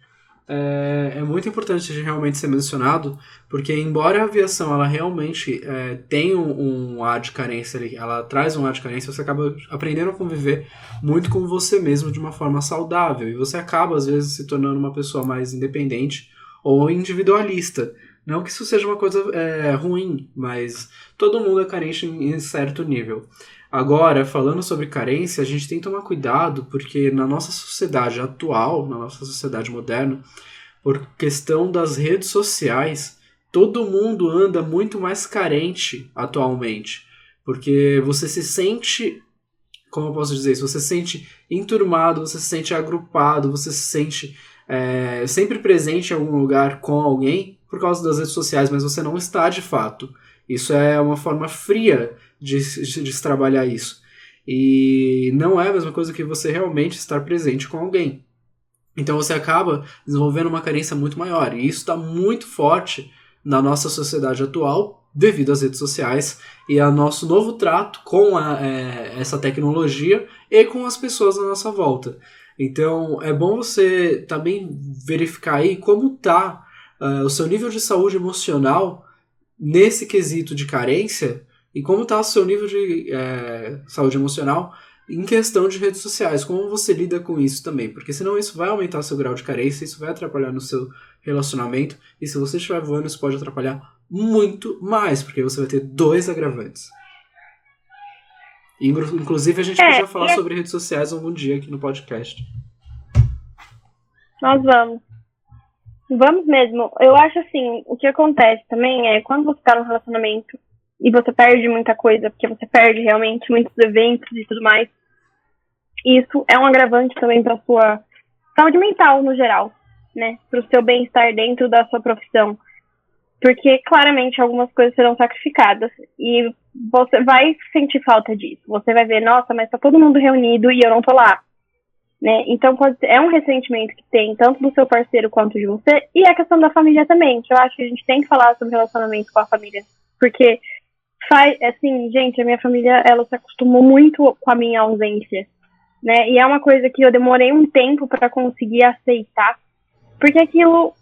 É, é, muito importante realmente ser mencionado, porque embora a aviação ela realmente é, tenha um, um ar de carência, ela traz um ar de carência, você acaba aprendendo a conviver muito com você mesmo de uma forma saudável, e você acaba às vezes se tornando uma pessoa mais independente ou individualista. Não que isso seja uma coisa é, ruim, mas todo mundo é carente em certo nível. Agora, falando sobre carência, a gente tem que tomar cuidado porque na nossa sociedade atual, na nossa sociedade moderna, por questão das redes sociais, todo mundo anda muito mais carente atualmente. Porque você se sente, como eu posso dizer isso? Você se sente enturmado, você se sente agrupado, você se sente é, sempre presente em algum lugar com alguém por causa das redes sociais, mas você não está de fato. Isso é uma forma fria de, de, de se trabalhar isso. E não é a mesma coisa que você realmente estar presente com alguém. Então você acaba desenvolvendo uma carência muito maior. E isso está muito forte na nossa sociedade atual, devido às redes sociais e ao nosso novo trato com a, é, essa tecnologia e com as pessoas à nossa volta. Então é bom você também verificar aí como está uh, o seu nível de saúde emocional nesse quesito de carência e como está o seu nível de é, saúde emocional em questão de redes sociais, como você lida com isso também, porque senão isso vai aumentar seu grau de carência, isso vai atrapalhar no seu relacionamento, e se você estiver voando, isso pode atrapalhar muito mais, porque você vai ter dois agravantes. Inclusive, a gente é, podia falar é... sobre redes sociais algum dia aqui no podcast. Nós vamos. Vamos mesmo. Eu acho assim, o que acontece também é quando você tá num relacionamento e você perde muita coisa, porque você perde realmente muitos eventos e tudo mais. Isso é um agravante também para sua saúde mental no geral, né? Para o seu bem-estar dentro da sua profissão. Porque claramente algumas coisas serão sacrificadas e você vai sentir falta disso. Você vai ver, nossa, mas tá todo mundo reunido e eu não tô lá. Né? Então pode é um ressentimento que tem tanto do seu parceiro quanto de você e a questão da família também, que eu acho que a gente tem que falar sobre relacionamento com a família, porque faz, assim, gente, a minha família, ela se acostumou muito com a minha ausência, né? E é uma coisa que eu demorei um tempo para conseguir aceitar, porque aquilo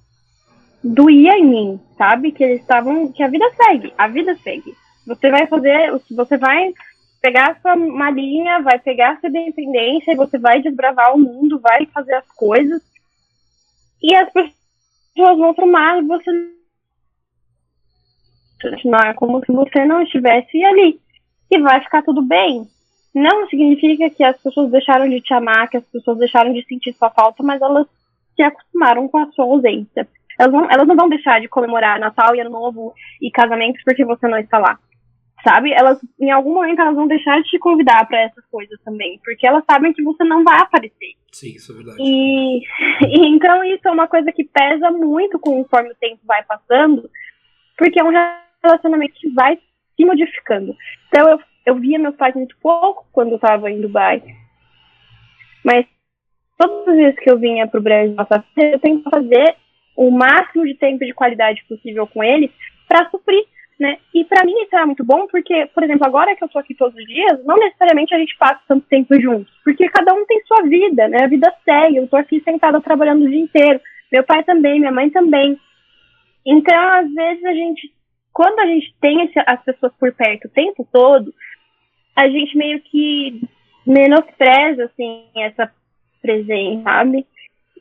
doía em mim, sabe? Que eles estavam, que a vida segue, a vida segue. Você vai fazer, você vai pegar sua malinha, vai pegar sua independência e você vai desbravar o mundo, vai fazer as coisas. E as pessoas vão tomar você não é como se você não estivesse ali. E vai ficar tudo bem. Não significa que as pessoas deixaram de te amar, que as pessoas deixaram de sentir sua falta, mas elas se acostumaram com a sua ausência. Elas não, elas não vão deixar de comemorar Natal e Ano Novo e casamentos porque você não está lá. Sabe? Elas, em algum momento, elas vão deixar de te convidar para essas coisas também, porque elas sabem que você não vai aparecer. Sim, isso é verdade. E, e então isso é uma coisa que pesa muito conforme o tempo vai passando, porque é um relacionamento que vai se modificando. Então eu, eu via meus pais muito pouco quando eu estava em Dubai. Mas todas as vezes que eu vinha para o Brasil eu tenho que fazer o máximo de tempo de qualidade possível com eles para suprir, né? E para mim isso era muito bom porque, por exemplo, agora que eu estou aqui todos os dias, não necessariamente a gente passa tanto tempo juntos, porque cada um tem sua vida, né? A vida segue. Eu estou aqui sentada trabalhando o dia inteiro. Meu pai também, minha mãe também. Então, às vezes a gente quando a gente tem esse, as pessoas por perto o tempo todo, a gente meio que menospreza, assim, essa presença, sabe?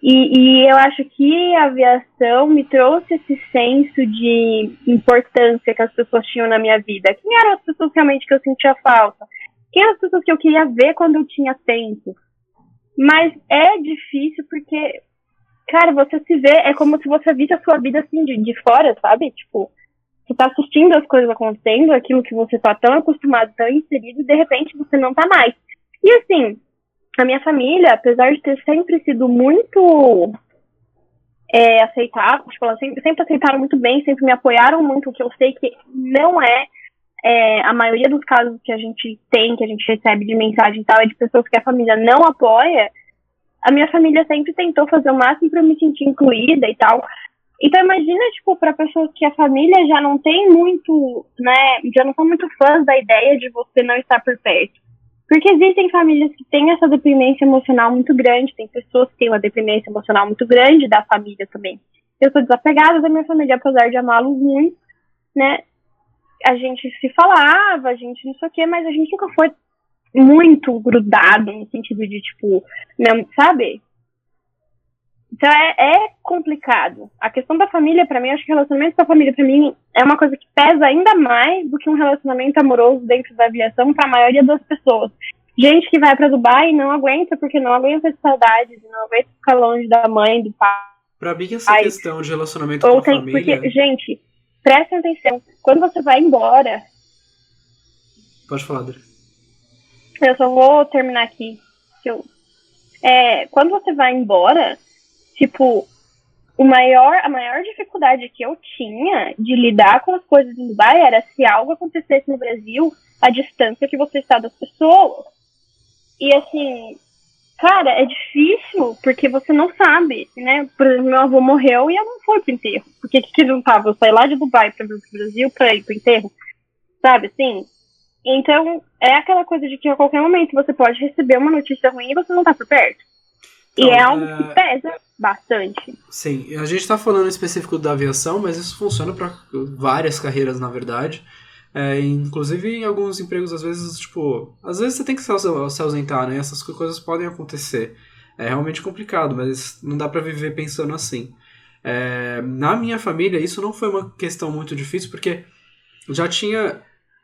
E, e, eu acho que a aviação me trouxe esse senso de importância que as pessoas tinham na minha vida. Quem eram as pessoas realmente que eu sentia falta? Quem eram as pessoas que eu queria ver quando eu tinha tempo? Mas é difícil porque, cara, você se vê, é como se você visse a sua vida assim de, de fora, sabe? Tipo, você tá assistindo as coisas acontecendo, aquilo que você tá tão acostumado, tão inserido, e de repente você não tá mais. E assim, a minha família, apesar de ter sempre sido muito é, aceitável, tipo, elas sempre, sempre aceitaram muito bem, sempre me apoiaram muito, o que eu sei que não é, é, a maioria dos casos que a gente tem, que a gente recebe de mensagem e tal, é de pessoas que a família não apoia, a minha família sempre tentou fazer o máximo para me sentir incluída e tal. Então imagina, tipo, para pessoas que a família já não tem muito, né, já não são muito fãs da ideia de você não estar por perto. Porque existem famílias que têm essa dependência emocional muito grande, tem pessoas que têm uma dependência emocional muito grande da família também. Eu sou desapegada da minha família, apesar de amá-los muito, né? A gente se falava, a gente não sei o quê, mas a gente nunca foi muito grudado no sentido de, tipo, não, sabe? Então é, é, complicado. A questão da família, para mim, acho que o relacionamento com a família, para mim, é uma coisa que pesa ainda mais do que um relacionamento amoroso dentro da aviação para a maioria das pessoas. Gente que vai para Dubai e não aguenta, porque não aguenta de saudades, não aguenta ficar longe da mãe, do pai. Pra mim, essa questão de relacionamento com a tem, família. Porque, gente, prestem atenção. Quando você vai embora. Pode falar, Adri. Eu só vou terminar aqui. Eu, é, quando você vai embora, tipo, o maior, a maior dificuldade que eu tinha de lidar com as coisas em Dubai era se algo acontecesse no Brasil, a distância que você está das pessoas. E assim, cara, é difícil porque você não sabe, né? Por exemplo, meu avô morreu e eu não fui pro enterro. Por que que não tava? Eu saí lá de Dubai pra vir pro Brasil pra ir pro enterro. Sabe, assim? Então, é aquela coisa de que a qualquer momento você pode receber uma notícia ruim e você não tá por perto. Então, e é algo é... que pesa bastante. Sim, a gente está falando específico da aviação, mas isso funciona para várias carreiras, na verdade. É, inclusive em alguns empregos, às vezes, tipo, às vezes você tem que se ausentar, né? Essas coisas podem acontecer. É realmente complicado, mas não dá para viver pensando assim. É, na minha família, isso não foi uma questão muito difícil, porque já tinha.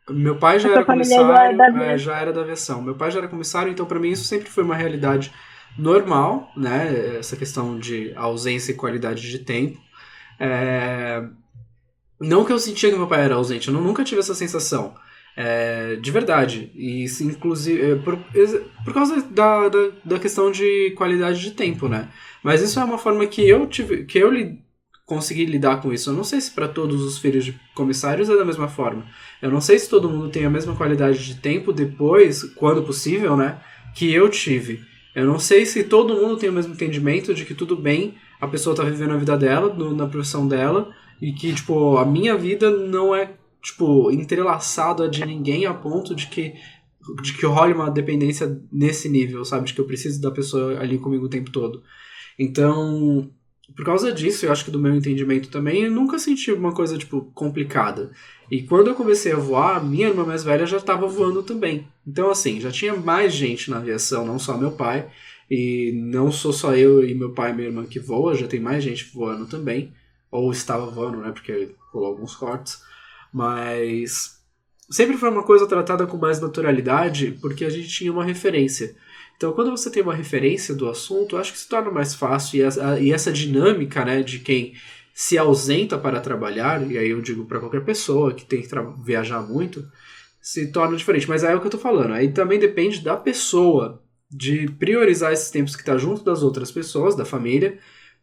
Meu pai já era comissário, já era, é, já era da aviação. Meu pai já era comissário, então para mim isso sempre foi uma realidade normal, né? Essa questão de ausência e qualidade de tempo. É... Não que eu sentia que meu pai era ausente, eu nunca tive essa sensação. É, de verdade. E inclusive é, por, por causa da, da, da, questão de qualidade de tempo, né? Mas isso é uma forma que eu tive. que eu li, consegui lidar com isso. Eu não sei se para todos os filhos de comissários é da mesma forma. Eu não sei se todo mundo tem a mesma qualidade de tempo depois, quando possível, né? Que eu tive. Eu não sei se todo mundo tem o mesmo entendimento de que tudo bem a pessoa tá vivendo a vida dela, no, na profissão dela, e que, tipo, a minha vida não é, tipo, entrelaçada de ninguém a ponto de que de que role uma dependência nesse nível, sabe? De que eu preciso da pessoa ali comigo o tempo todo. Então, por causa disso, eu acho que do meu entendimento também, eu nunca senti uma coisa, tipo, complicada. E quando eu comecei a voar, minha irmã mais velha já estava voando também. Então, assim, já tinha mais gente na aviação, não só meu pai. E não sou só eu e meu pai e minha irmã que voa, já tem mais gente voando também. Ou estava voando, né? Porque rolou alguns cortes. Mas sempre foi uma coisa tratada com mais naturalidade, porque a gente tinha uma referência. Então, quando você tem uma referência do assunto, acho que se torna mais fácil. E essa, e essa dinâmica, né, de quem se ausenta para trabalhar, e aí eu digo para qualquer pessoa que tem que viajar muito, se torna diferente. Mas aí é o que eu tô falando. Aí também depende da pessoa de priorizar esses tempos que está junto das outras pessoas, da família,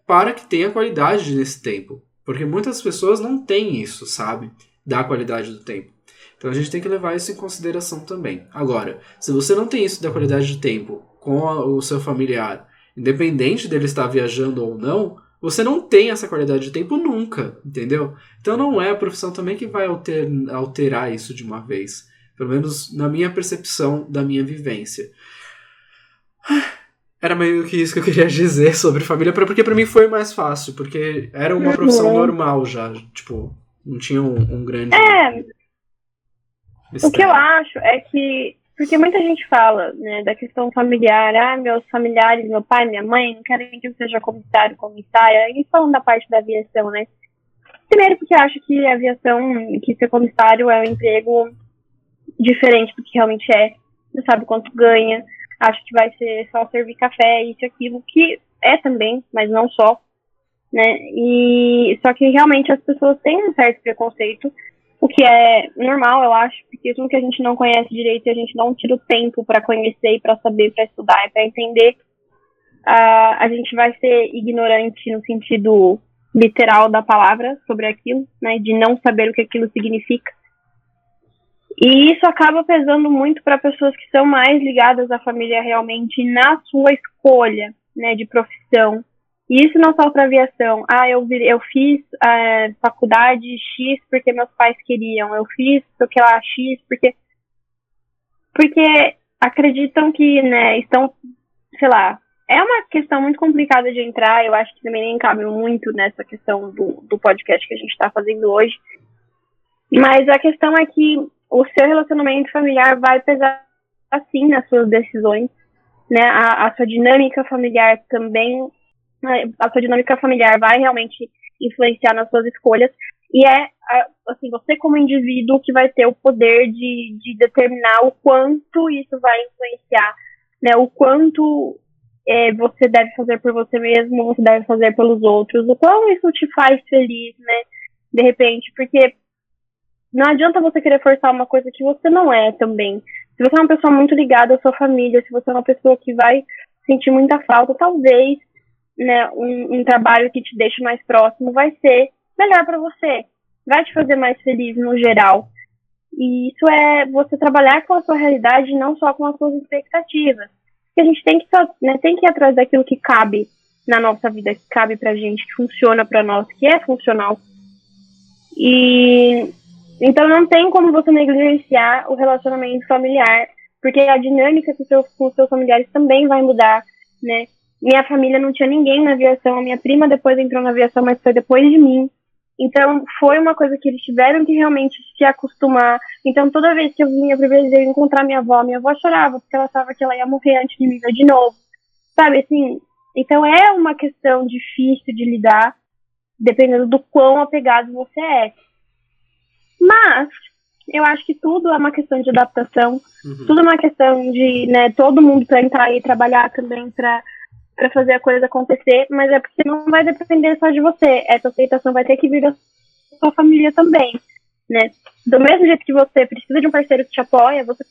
para que tenha qualidade nesse tempo. Porque muitas pessoas não têm isso, sabe? Da qualidade do tempo. Então a gente tem que levar isso em consideração também. Agora, se você não tem isso da qualidade de tempo com a, o seu familiar, independente dele estar viajando ou não, você não tem essa qualidade de tempo nunca, entendeu? Então não é a profissão também que vai alter, alterar isso de uma vez. Pelo menos na minha percepção da minha vivência. Era meio que isso que eu queria dizer sobre família, porque para mim foi mais fácil, porque era uma profissão uhum. normal já, tipo, não tinha um, um grande. É, o que eu acho é que. Porque muita gente fala, né, da questão familiar, ah, meus familiares, meu pai, minha mãe, não querem que eu seja comissário, comissária, e falando da parte da aviação, né? Primeiro porque eu acho que a aviação, que ser comissário é um emprego diferente do que realmente é. Você sabe quanto ganha, acho que vai ser só servir café, isso e aquilo, que é também, mas não só, né? E só que realmente as pessoas têm um certo preconceito o que é normal, eu acho, porque tudo que a gente não conhece direito a gente não tira o tempo para conhecer e para saber, para estudar e para entender, uh, a gente vai ser ignorante no sentido literal da palavra sobre aquilo, né, de não saber o que aquilo significa. E isso acaba pesando muito para pessoas que são mais ligadas à família realmente na sua escolha, né, de profissão. E isso não só para aviação. Ah, eu, eu fiz é, faculdade X porque meus pais queriam. Eu fiz, sei que lá, X porque... Porque acreditam que, né, estão, sei lá, é uma questão muito complicada de entrar, eu acho que também nem cabe muito nessa questão do, do podcast que a gente está fazendo hoje. Mas a questão é que o seu relacionamento familiar vai pesar assim nas suas decisões, né? A, a sua dinâmica familiar também? A sua dinâmica familiar vai realmente influenciar nas suas escolhas e é assim você como indivíduo que vai ter o poder de, de determinar o quanto isso vai influenciar, né? O quanto é, você deve fazer por você mesmo, você deve fazer pelos outros, o quão isso te faz feliz, né? De repente, porque não adianta você querer forçar uma coisa que você não é também. Se você é uma pessoa muito ligada à sua família, se você é uma pessoa que vai sentir muita falta, talvez né, um, um trabalho que te deixe mais próximo vai ser melhor para você, vai te fazer mais feliz no geral. E isso é você trabalhar com a sua realidade, não só com as suas expectativas. Porque a gente tem que, né, tem que ir atrás daquilo que cabe na nossa vida, que cabe pra gente, que funciona para nós, que é funcional. E então não tem como você negligenciar o relacionamento familiar, porque a dinâmica com, seus, com seus familiares também vai mudar, né? Minha família não tinha ninguém na aviação, a minha prima depois entrou na aviação, mas foi depois de mim. Então foi uma coisa que eles tiveram que realmente se acostumar. Então toda vez que eu vinha para Brasil encontrar minha avó, minha avó chorava porque ela achava que ela ia morrer antes de me ver de novo. Sabe assim? Então é uma questão difícil de lidar, dependendo do quão apegado você é. Mas eu acho que tudo é uma questão de adaptação, uhum. tudo é uma questão de, né, todo mundo tentar ir trabalhar também para para fazer a coisa acontecer, mas é porque não vai depender só de você. Essa aceitação vai ter que vir da sua família também, né? Do mesmo jeito que você precisa de um parceiro que te apoia, você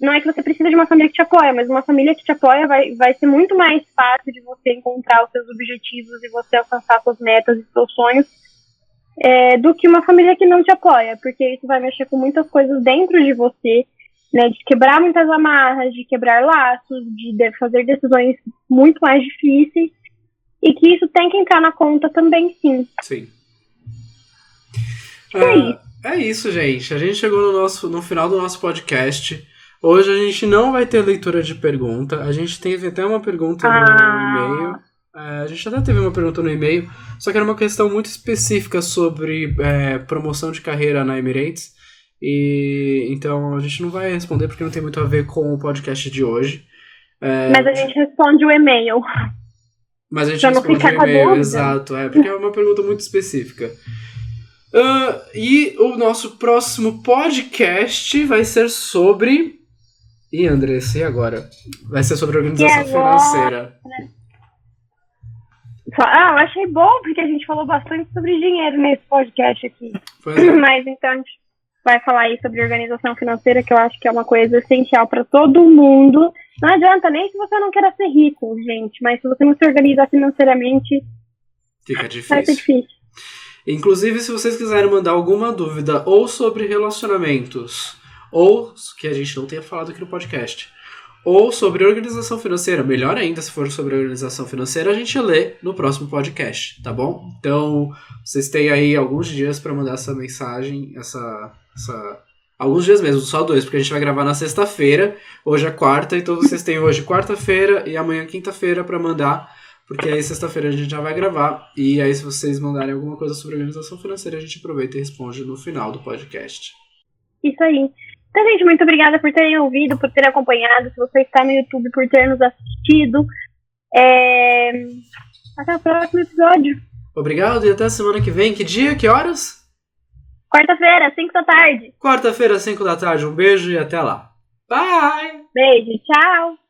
não é que você precisa de uma família que te apoia, mas uma família que te apoia vai, vai ser muito mais fácil de você encontrar os seus objetivos e você alcançar suas metas e seus sonhos é, do que uma família que não te apoia, porque isso vai mexer com muitas coisas dentro de você, né, de quebrar muitas amarras, de quebrar laços, de fazer decisões muito mais difíceis, e que isso tem que entrar na conta também, sim. Sim. É, é isso, gente. A gente chegou no, nosso, no final do nosso podcast. Hoje a gente não vai ter leitura de pergunta. A gente teve até uma pergunta ah. no e-mail. É, a gente até teve uma pergunta no e-mail, só que era uma questão muito específica sobre é, promoção de carreira na Emirates. E então a gente não vai responder porque não tem muito a ver com o podcast de hoje. É, Mas a gente responde o e-mail. Mas a gente responde o e-mail, exato, é, porque é uma pergunta muito específica. Uh, e o nosso próximo podcast vai ser sobre. Ih, Andressa, e agora? Vai ser sobre organização financeira. Ah, eu achei bom, porque a gente falou bastante sobre dinheiro nesse podcast aqui. É. Mas então a gente vai falar aí sobre organização financeira, que eu acho que é uma coisa essencial para todo mundo. Não adianta nem se você não queira ser rico, gente, mas se você não se organizar financeiramente, fica difícil. Vai ser difícil. Inclusive, se vocês quiserem mandar alguma dúvida ou sobre relacionamentos, ou que a gente não tenha falado aqui no podcast, ou sobre organização financeira. Melhor ainda, se for sobre organização financeira, a gente lê no próximo podcast, tá bom? Então, vocês têm aí alguns dias para mandar essa mensagem, essa, essa. Alguns dias mesmo, só dois, porque a gente vai gravar na sexta-feira, hoje é quarta, então vocês têm hoje quarta-feira e amanhã quinta-feira para mandar, porque aí sexta-feira a gente já vai gravar, e aí se vocês mandarem alguma coisa sobre organização financeira, a gente aproveita e responde no final do podcast. Isso aí. Então, gente, muito obrigada por terem ouvido, por terem acompanhado. Se você está no YouTube, por ter nos assistido. É... Até o próximo episódio. Obrigado e até a semana que vem. Que dia? Que horas? Quarta-feira, 5 da tarde. Quarta-feira, 5 da tarde. Um beijo e até lá. Bye! Beijo, tchau!